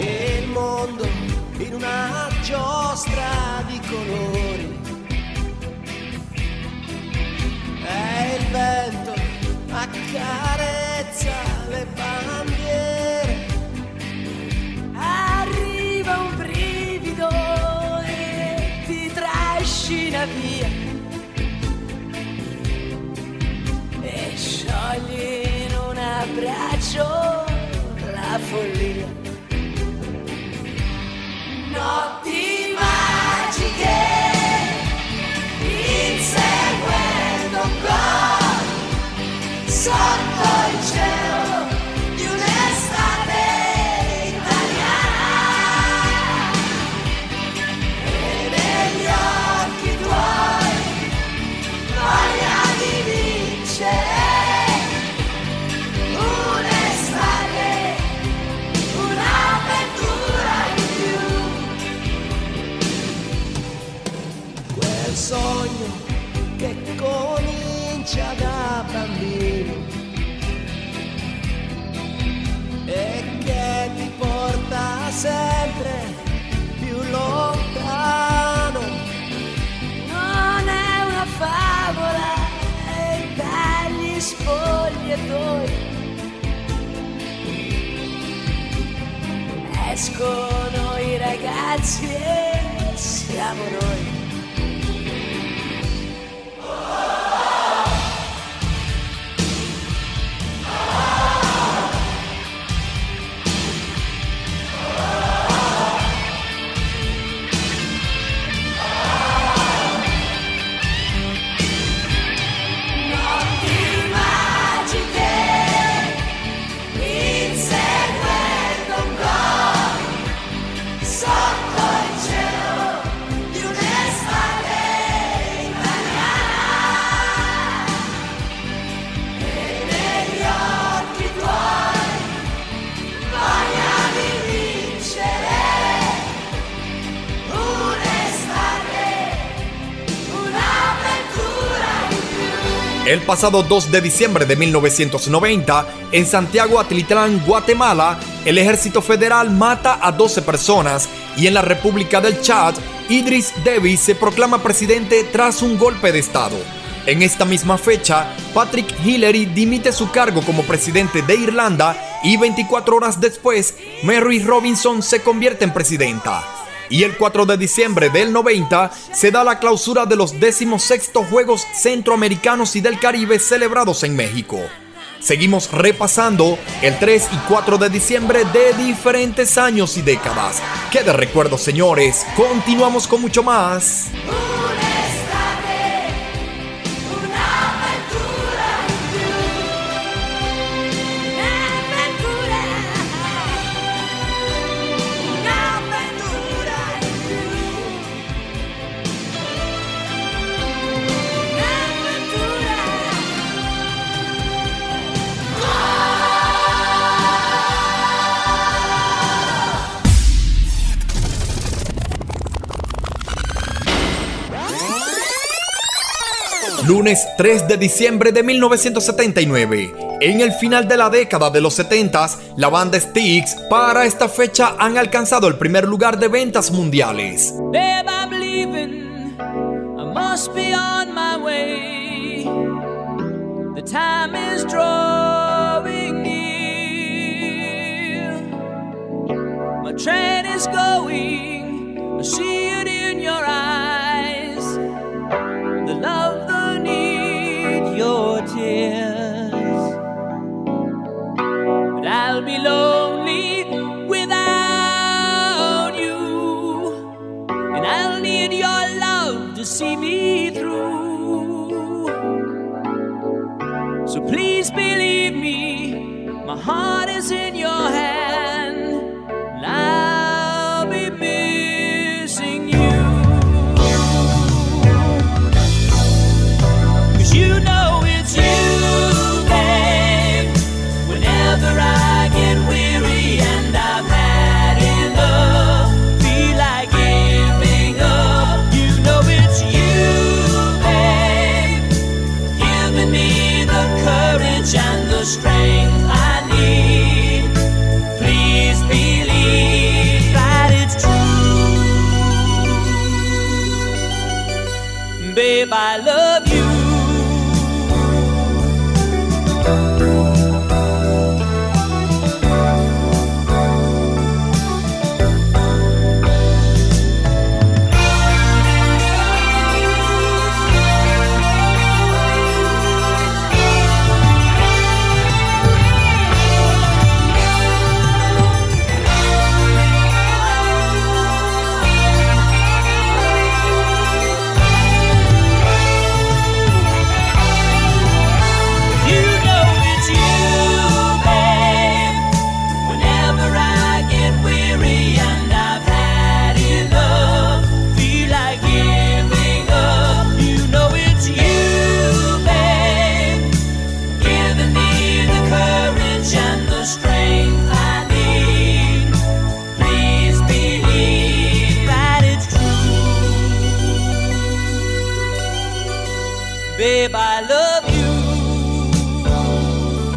e il mondo in una giostra di colori. E il vento accarezza le bandiere. Trascina via. E sciogli in un abbraccio la follia. Notti magiche, inseguendo un gol sotto il cielo sogno che comincia da bambino e che ti porta sempre più lontano. Non è una favola e dagli spogliatoi. Escono i ragazzi e siamo noi. El pasado 2 de diciembre de 1990, en Santiago Atlitlán, Guatemala, el ejército federal mata a 12 personas y en la República del Chad, Idris Deby se proclama presidente tras un golpe de Estado. En esta misma fecha, Patrick Hillary dimite su cargo como presidente de Irlanda y 24 horas después, Mary Robinson se convierte en presidenta. Y el 4 de diciembre del 90 se da la clausura de los 16 Juegos Centroamericanos y del Caribe celebrados en México. Seguimos repasando el 3 y 4 de diciembre de diferentes años y décadas. ¡Qué de recuerdos, señores! Continuamos con mucho más. Lunes 3 de diciembre de 1979. En el final de la década de los 70, la banda Styx para esta fecha han alcanzado el primer lugar de ventas mundiales. Train is going. I see it in your eyes. See me through. So please believe me, my heart is in your hand.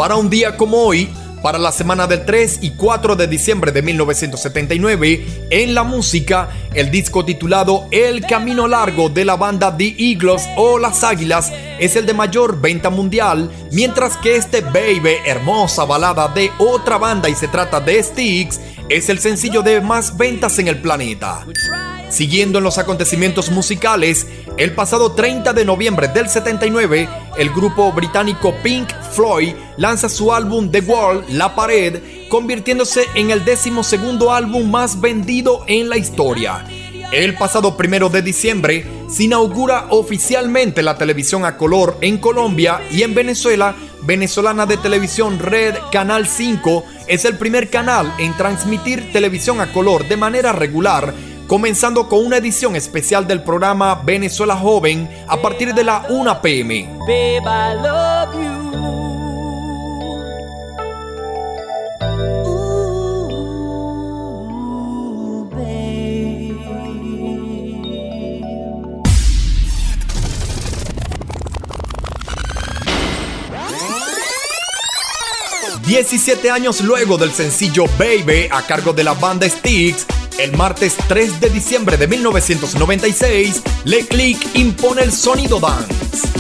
Para un día como hoy, para la semana del 3 y 4 de diciembre de 1979, en la música, el disco titulado El Camino Largo de la banda The Eagles o Las Águilas es el de mayor venta mundial, mientras que este Baby, hermosa balada de otra banda y se trata de Styx, es el sencillo de más ventas en el planeta. Siguiendo en los acontecimientos musicales, el pasado 30 de noviembre del 79, el grupo británico Pink Floyd lanza su álbum The Wall, La Pared, convirtiéndose en el décimo segundo álbum más vendido en la historia. El pasado primero de diciembre se inaugura oficialmente la televisión a color en Colombia y en Venezuela, venezolana de televisión Red Canal 5 es el primer canal en transmitir televisión a color de manera regular, comenzando con una edición especial del programa Venezuela Joven a partir de la 1 pm. 17 años luego del sencillo Baby a cargo de la banda Styx, el martes 3 de diciembre de 1996, Le Click impone el sonido dance.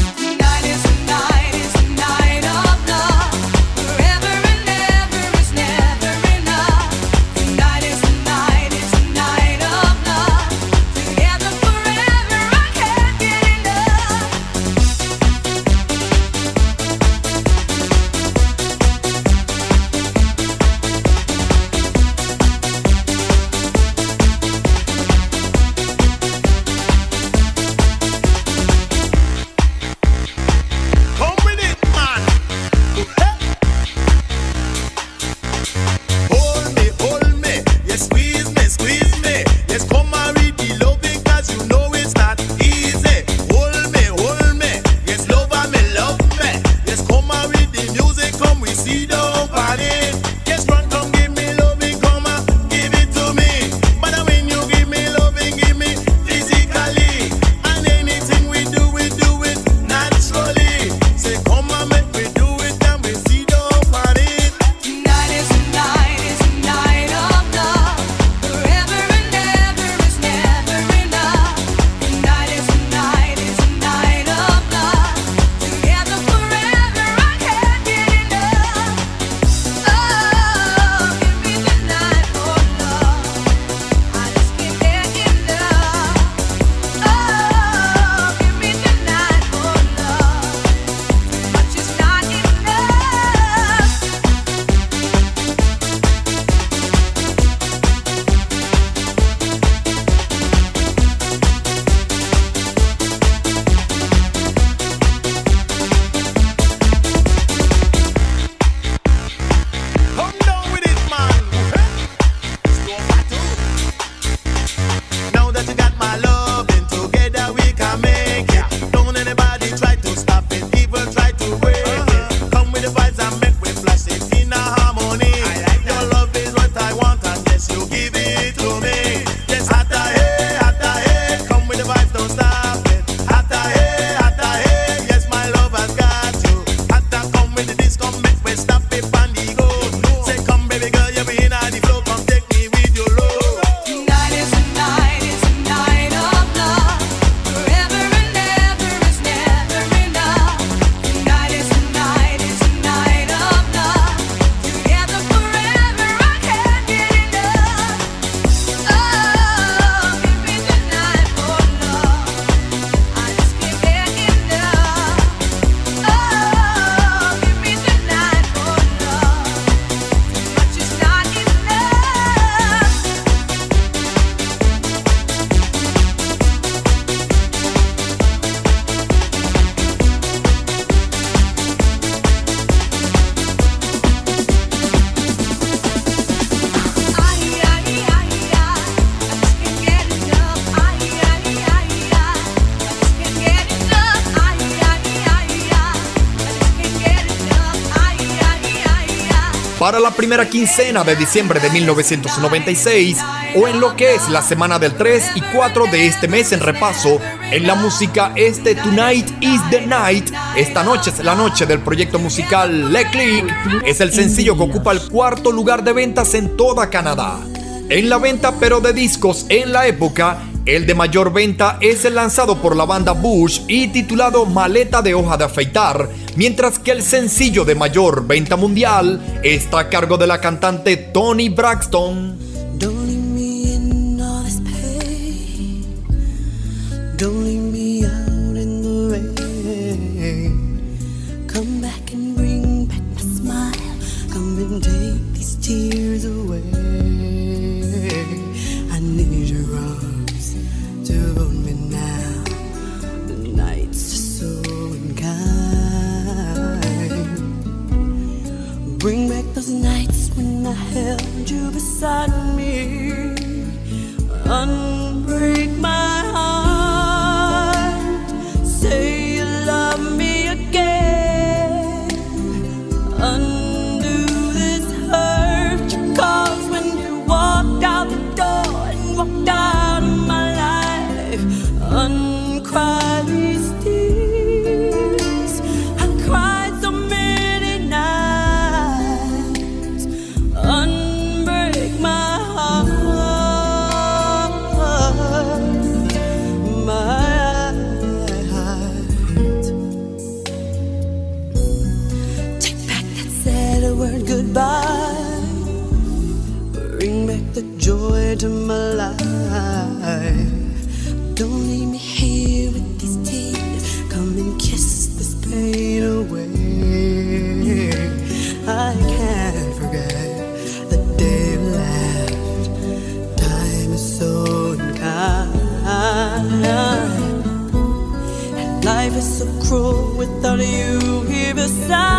la primera quincena de diciembre de 1996 o en lo que es la semana del 3 y 4 de este mes en repaso en la música este Tonight is the Night, esta noche es la noche del proyecto musical Le Click, es el sencillo que ocupa el cuarto lugar de ventas en toda Canadá. En la venta pero de discos en la época, el de mayor venta es el lanzado por la banda Bush y titulado Maleta de hoja de afeitar, mientras que el sencillo de mayor venta mundial está a cargo de la cantante Tony Braxton. without you here beside.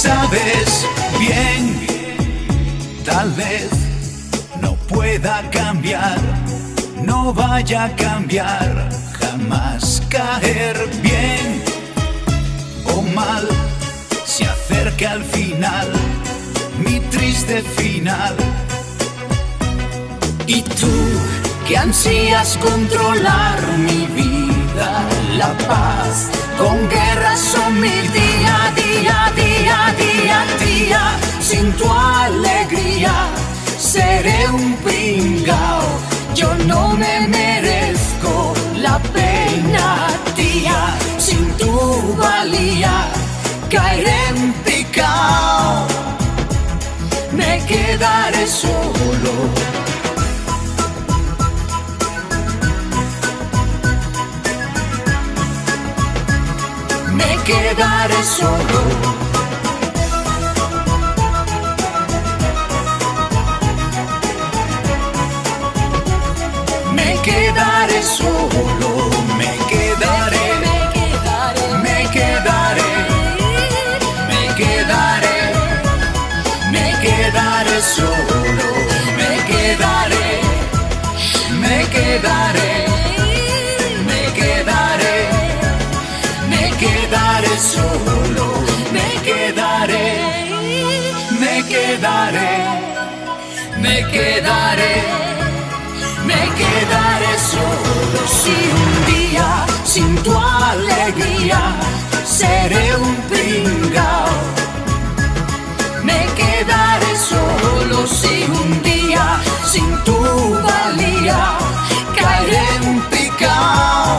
Sabes bien, tal vez no pueda cambiar, no vaya a cambiar, jamás caer bien o mal, se acerca al final, mi triste final. Y tú que ansías controlar mi vida, la paz, con guerras son mi día, día, día, día, día, sin tu alegría seré un pringao, yo no me merezco la pena, tía, sin tu valía caeré en picao, me quedaré solo. Me quedaré solo. Me quedaré solo, quedaré, me quedaré, me quedaré solo si un día sin tu alegría seré un pringao. Me quedaré solo si un día sin tu valía caeré en picao.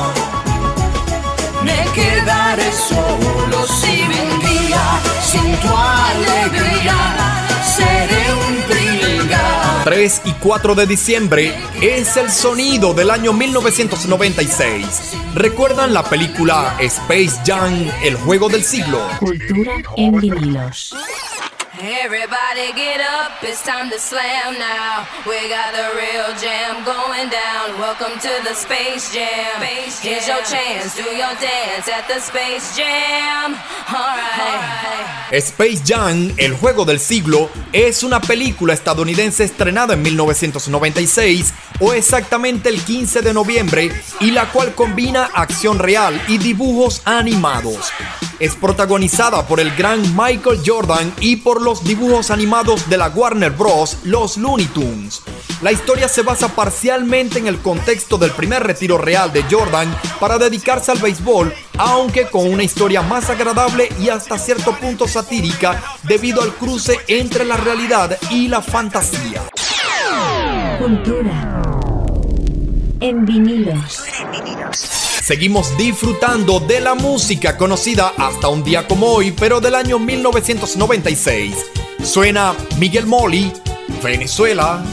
3 y 4 de diciembre es el sonido del año 1996. ¿Recuerdan la película Space Jam, el juego del siglo? Cultura en vinilos. Everybody get up, it's time to slam now. We got the real jam going down. Welcome to the Space Jam. Here's your chance, do your dance at the Space Jam. Alright. Space Jam, el juego del siglo, es una película estadounidense estrenada en 1996 o exactamente el 15 de noviembre y la cual combina acción real y dibujos animados. Es protagonizada por el gran Michael Jordan y por los dibujos animados de la Warner Bros., los Looney Tunes. La historia se basa parcialmente en el contexto del primer retiro real de Jordan para dedicarse al béisbol, aunque con una historia más agradable y hasta cierto punto satírica debido al cruce entre la realidad y la fantasía. Cultura en vinilos. Seguimos disfrutando de la música conocida hasta un día como hoy, pero del año 1996. Suena Miguel Moli, Venezuela.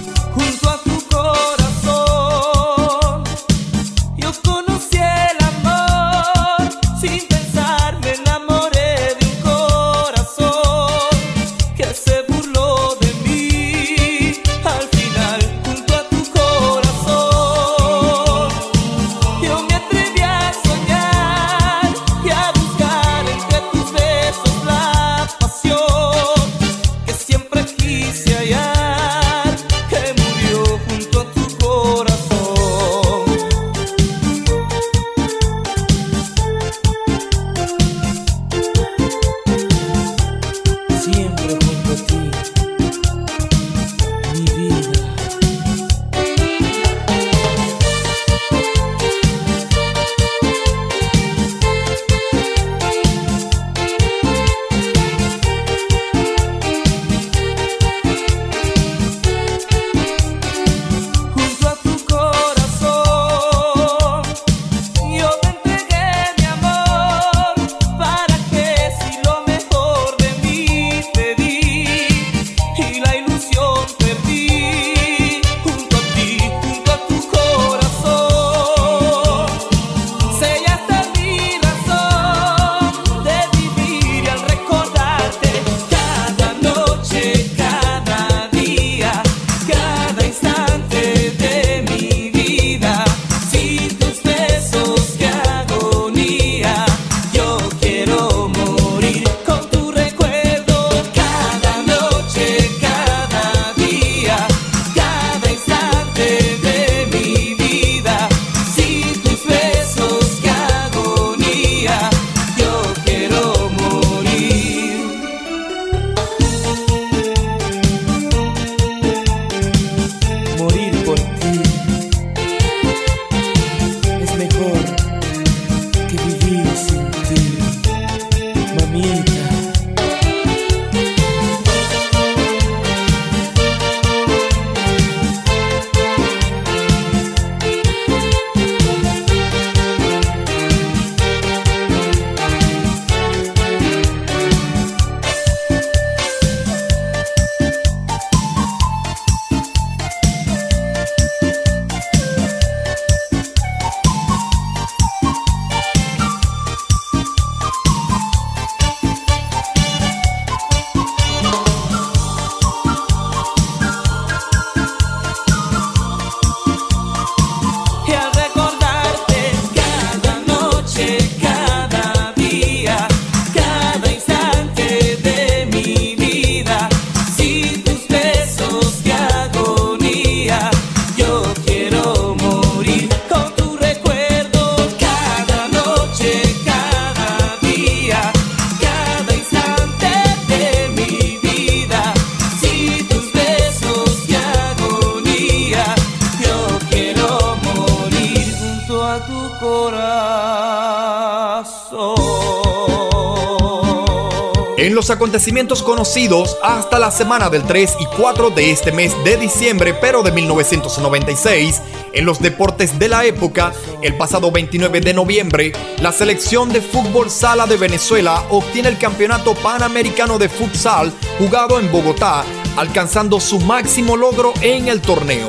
Acontecimientos conocidos hasta la semana del 3 y 4 de este mes de diciembre, pero de 1996, en los deportes de la época, el pasado 29 de noviembre, la selección de fútbol sala de Venezuela obtiene el campeonato panamericano de futsal jugado en Bogotá, alcanzando su máximo logro en el torneo.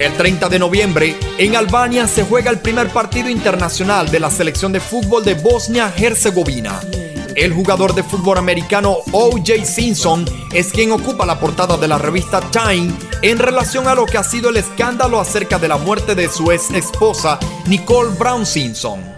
El 30 de noviembre, en Albania se juega el primer partido internacional de la selección de fútbol de Bosnia-Herzegovina. El jugador de fútbol americano O.J. Simpson es quien ocupa la portada de la revista Time en relación a lo que ha sido el escándalo acerca de la muerte de su ex esposa Nicole Brown Simpson.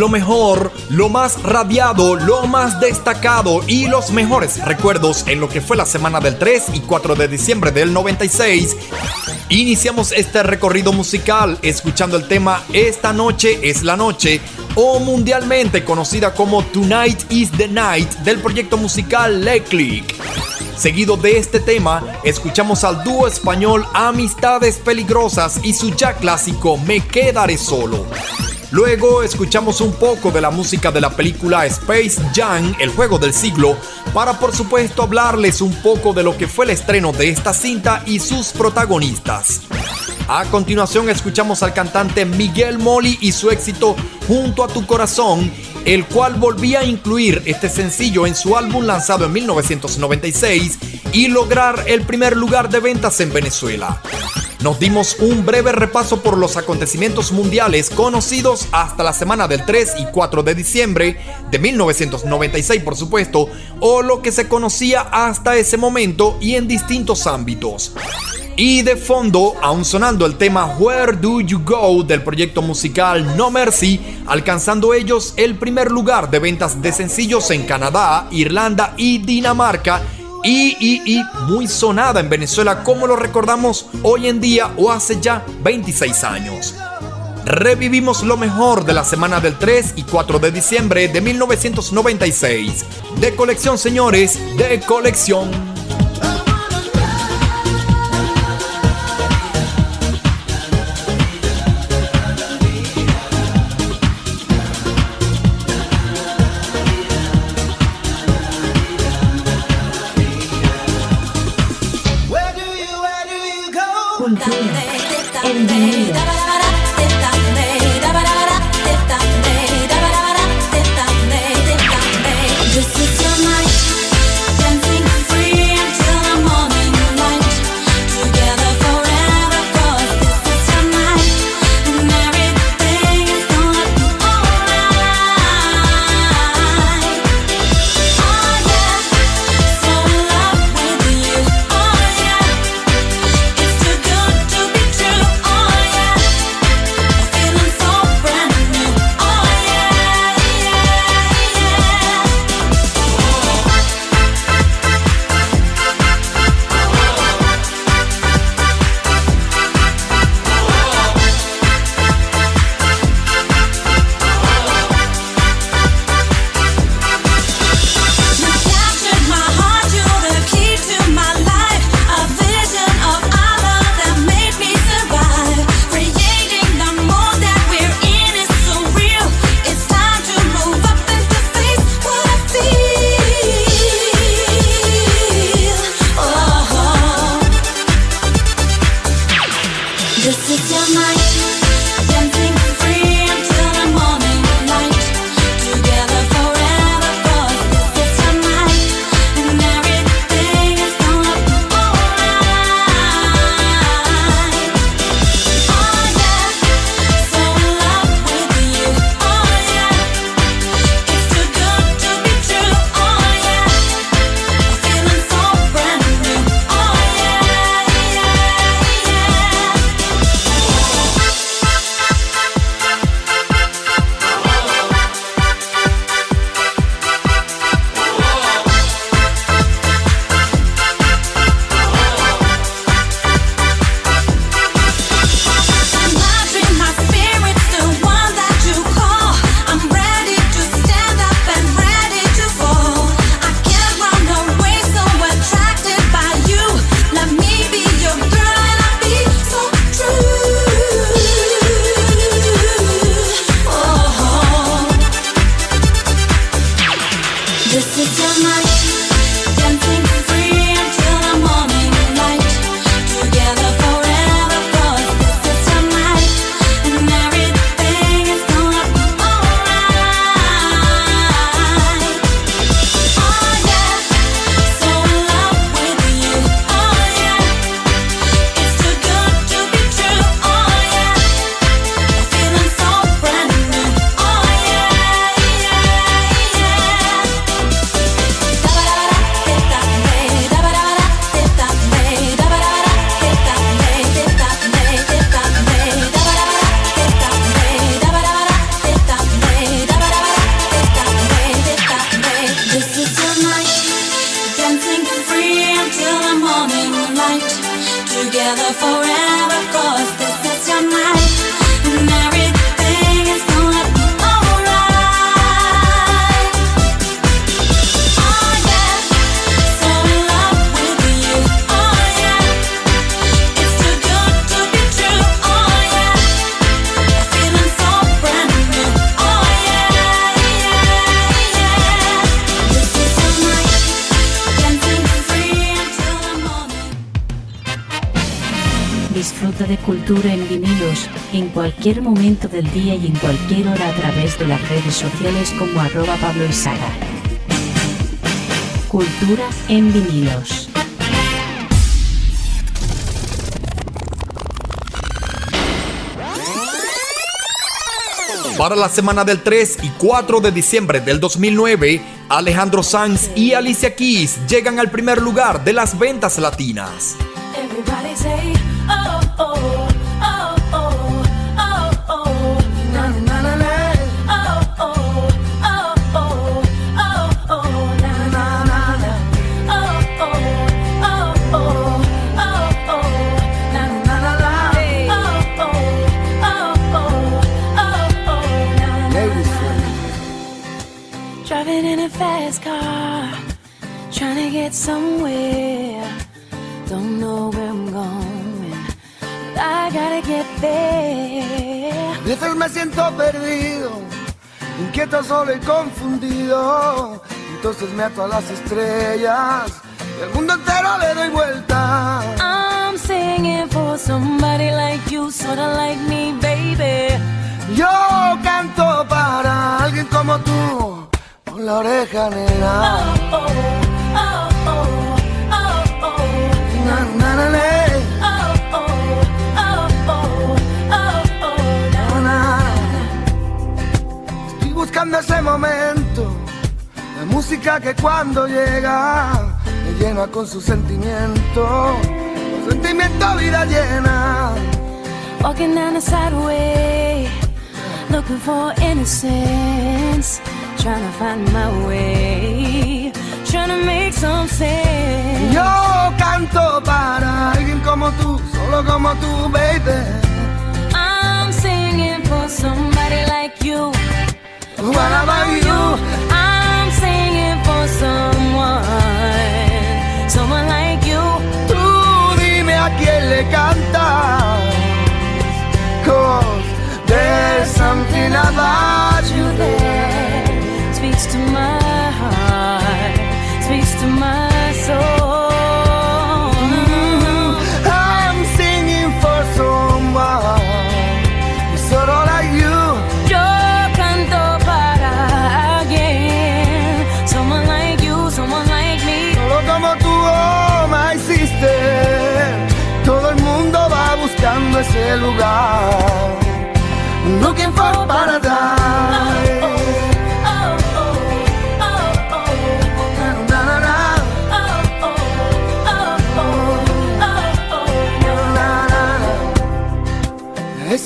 Lo mejor, lo más radiado, lo más destacado y los mejores recuerdos en lo que fue la semana del 3 y 4 de diciembre del 96. Iniciamos este recorrido musical escuchando el tema Esta noche es la noche o mundialmente conocida como Tonight is the Night del proyecto musical Le Click. Seguido de este tema, escuchamos al dúo español Amistades Peligrosas y su ya clásico Me Quedaré Solo. Luego escuchamos un poco de la música de la película Space Jam, el juego del siglo, para por supuesto hablarles un poco de lo que fue el estreno de esta cinta y sus protagonistas. A continuación escuchamos al cantante Miguel Moli y su éxito Junto a tu corazón, el cual volvía a incluir este sencillo en su álbum lanzado en 1996 y lograr el primer lugar de ventas en Venezuela. Nos dimos un breve repaso por los acontecimientos mundiales conocidos hasta la semana del 3 y 4 de diciembre de 1996, por supuesto, o lo que se conocía hasta ese momento y en distintos ámbitos. Y de fondo, aún sonando el tema Where Do You Go del proyecto musical No Mercy, alcanzando ellos el primer lugar de ventas de sencillos en Canadá, Irlanda y Dinamarca y, y, y muy sonada en Venezuela como lo recordamos hoy en día o hace ya 26 años. Revivimos lo mejor de la semana del 3 y 4 de diciembre de 1996. De colección, señores, de colección. Cultura en vinilos en cualquier momento del día y en cualquier hora a través de las redes sociales como arroba Pablo Izaga. Cultura en vinilos. Para la semana del 3 y 4 de diciembre del 2009, Alejandro Sanz y Alicia Keys llegan al primer lugar de las ventas latinas. In a fast car, trying to get somewhere. Don't know where I'm going, but I gotta get there. A veces me siento perdido, inquieto, solo y confundido. Entonces me ato a las estrellas y al mundo entero le doy vuelta. I'm singing for somebody like you, sorta like me, baby. Yo canto para alguien como tú, con la oreja negra. Oh, oh, oh, oh, oh, oh. Oh, oh, oh, oh, oh, oh. Estoy buscando ese momento, la música que cuando llega me llena con su sentimiento, sentimiento vida llena. Walking down the sideway, looking for innocence. Trying to find my way, trying to make some sense. Yo canto para alguien como tú, solo como tú, baby. I'm singing for somebody like you. What about you? I'm singing for someone, someone like you. Tú dime a quién le cantas. Cause there's something about you there. Speaks to my heart, speaks to my soul. I'm singing for someone sort of like you. Yo canto para alguien, someone like you, someone like me. Solo como tú, oh my sister. Todo el mundo va buscando ese lugar. Looking for paradise.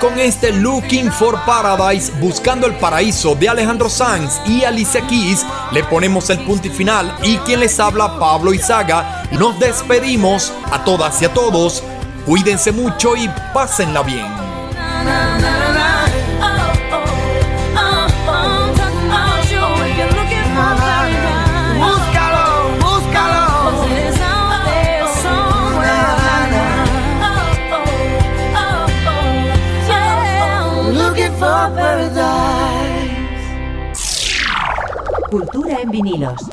Con este Looking for Paradise, buscando el paraíso de Alejandro Sanz y Alicia Keys, le ponemos el punto y final. Y quien les habla, Pablo Izaga, nos despedimos a todas y a todos. Cuídense mucho y pásenla bien. Vinilos.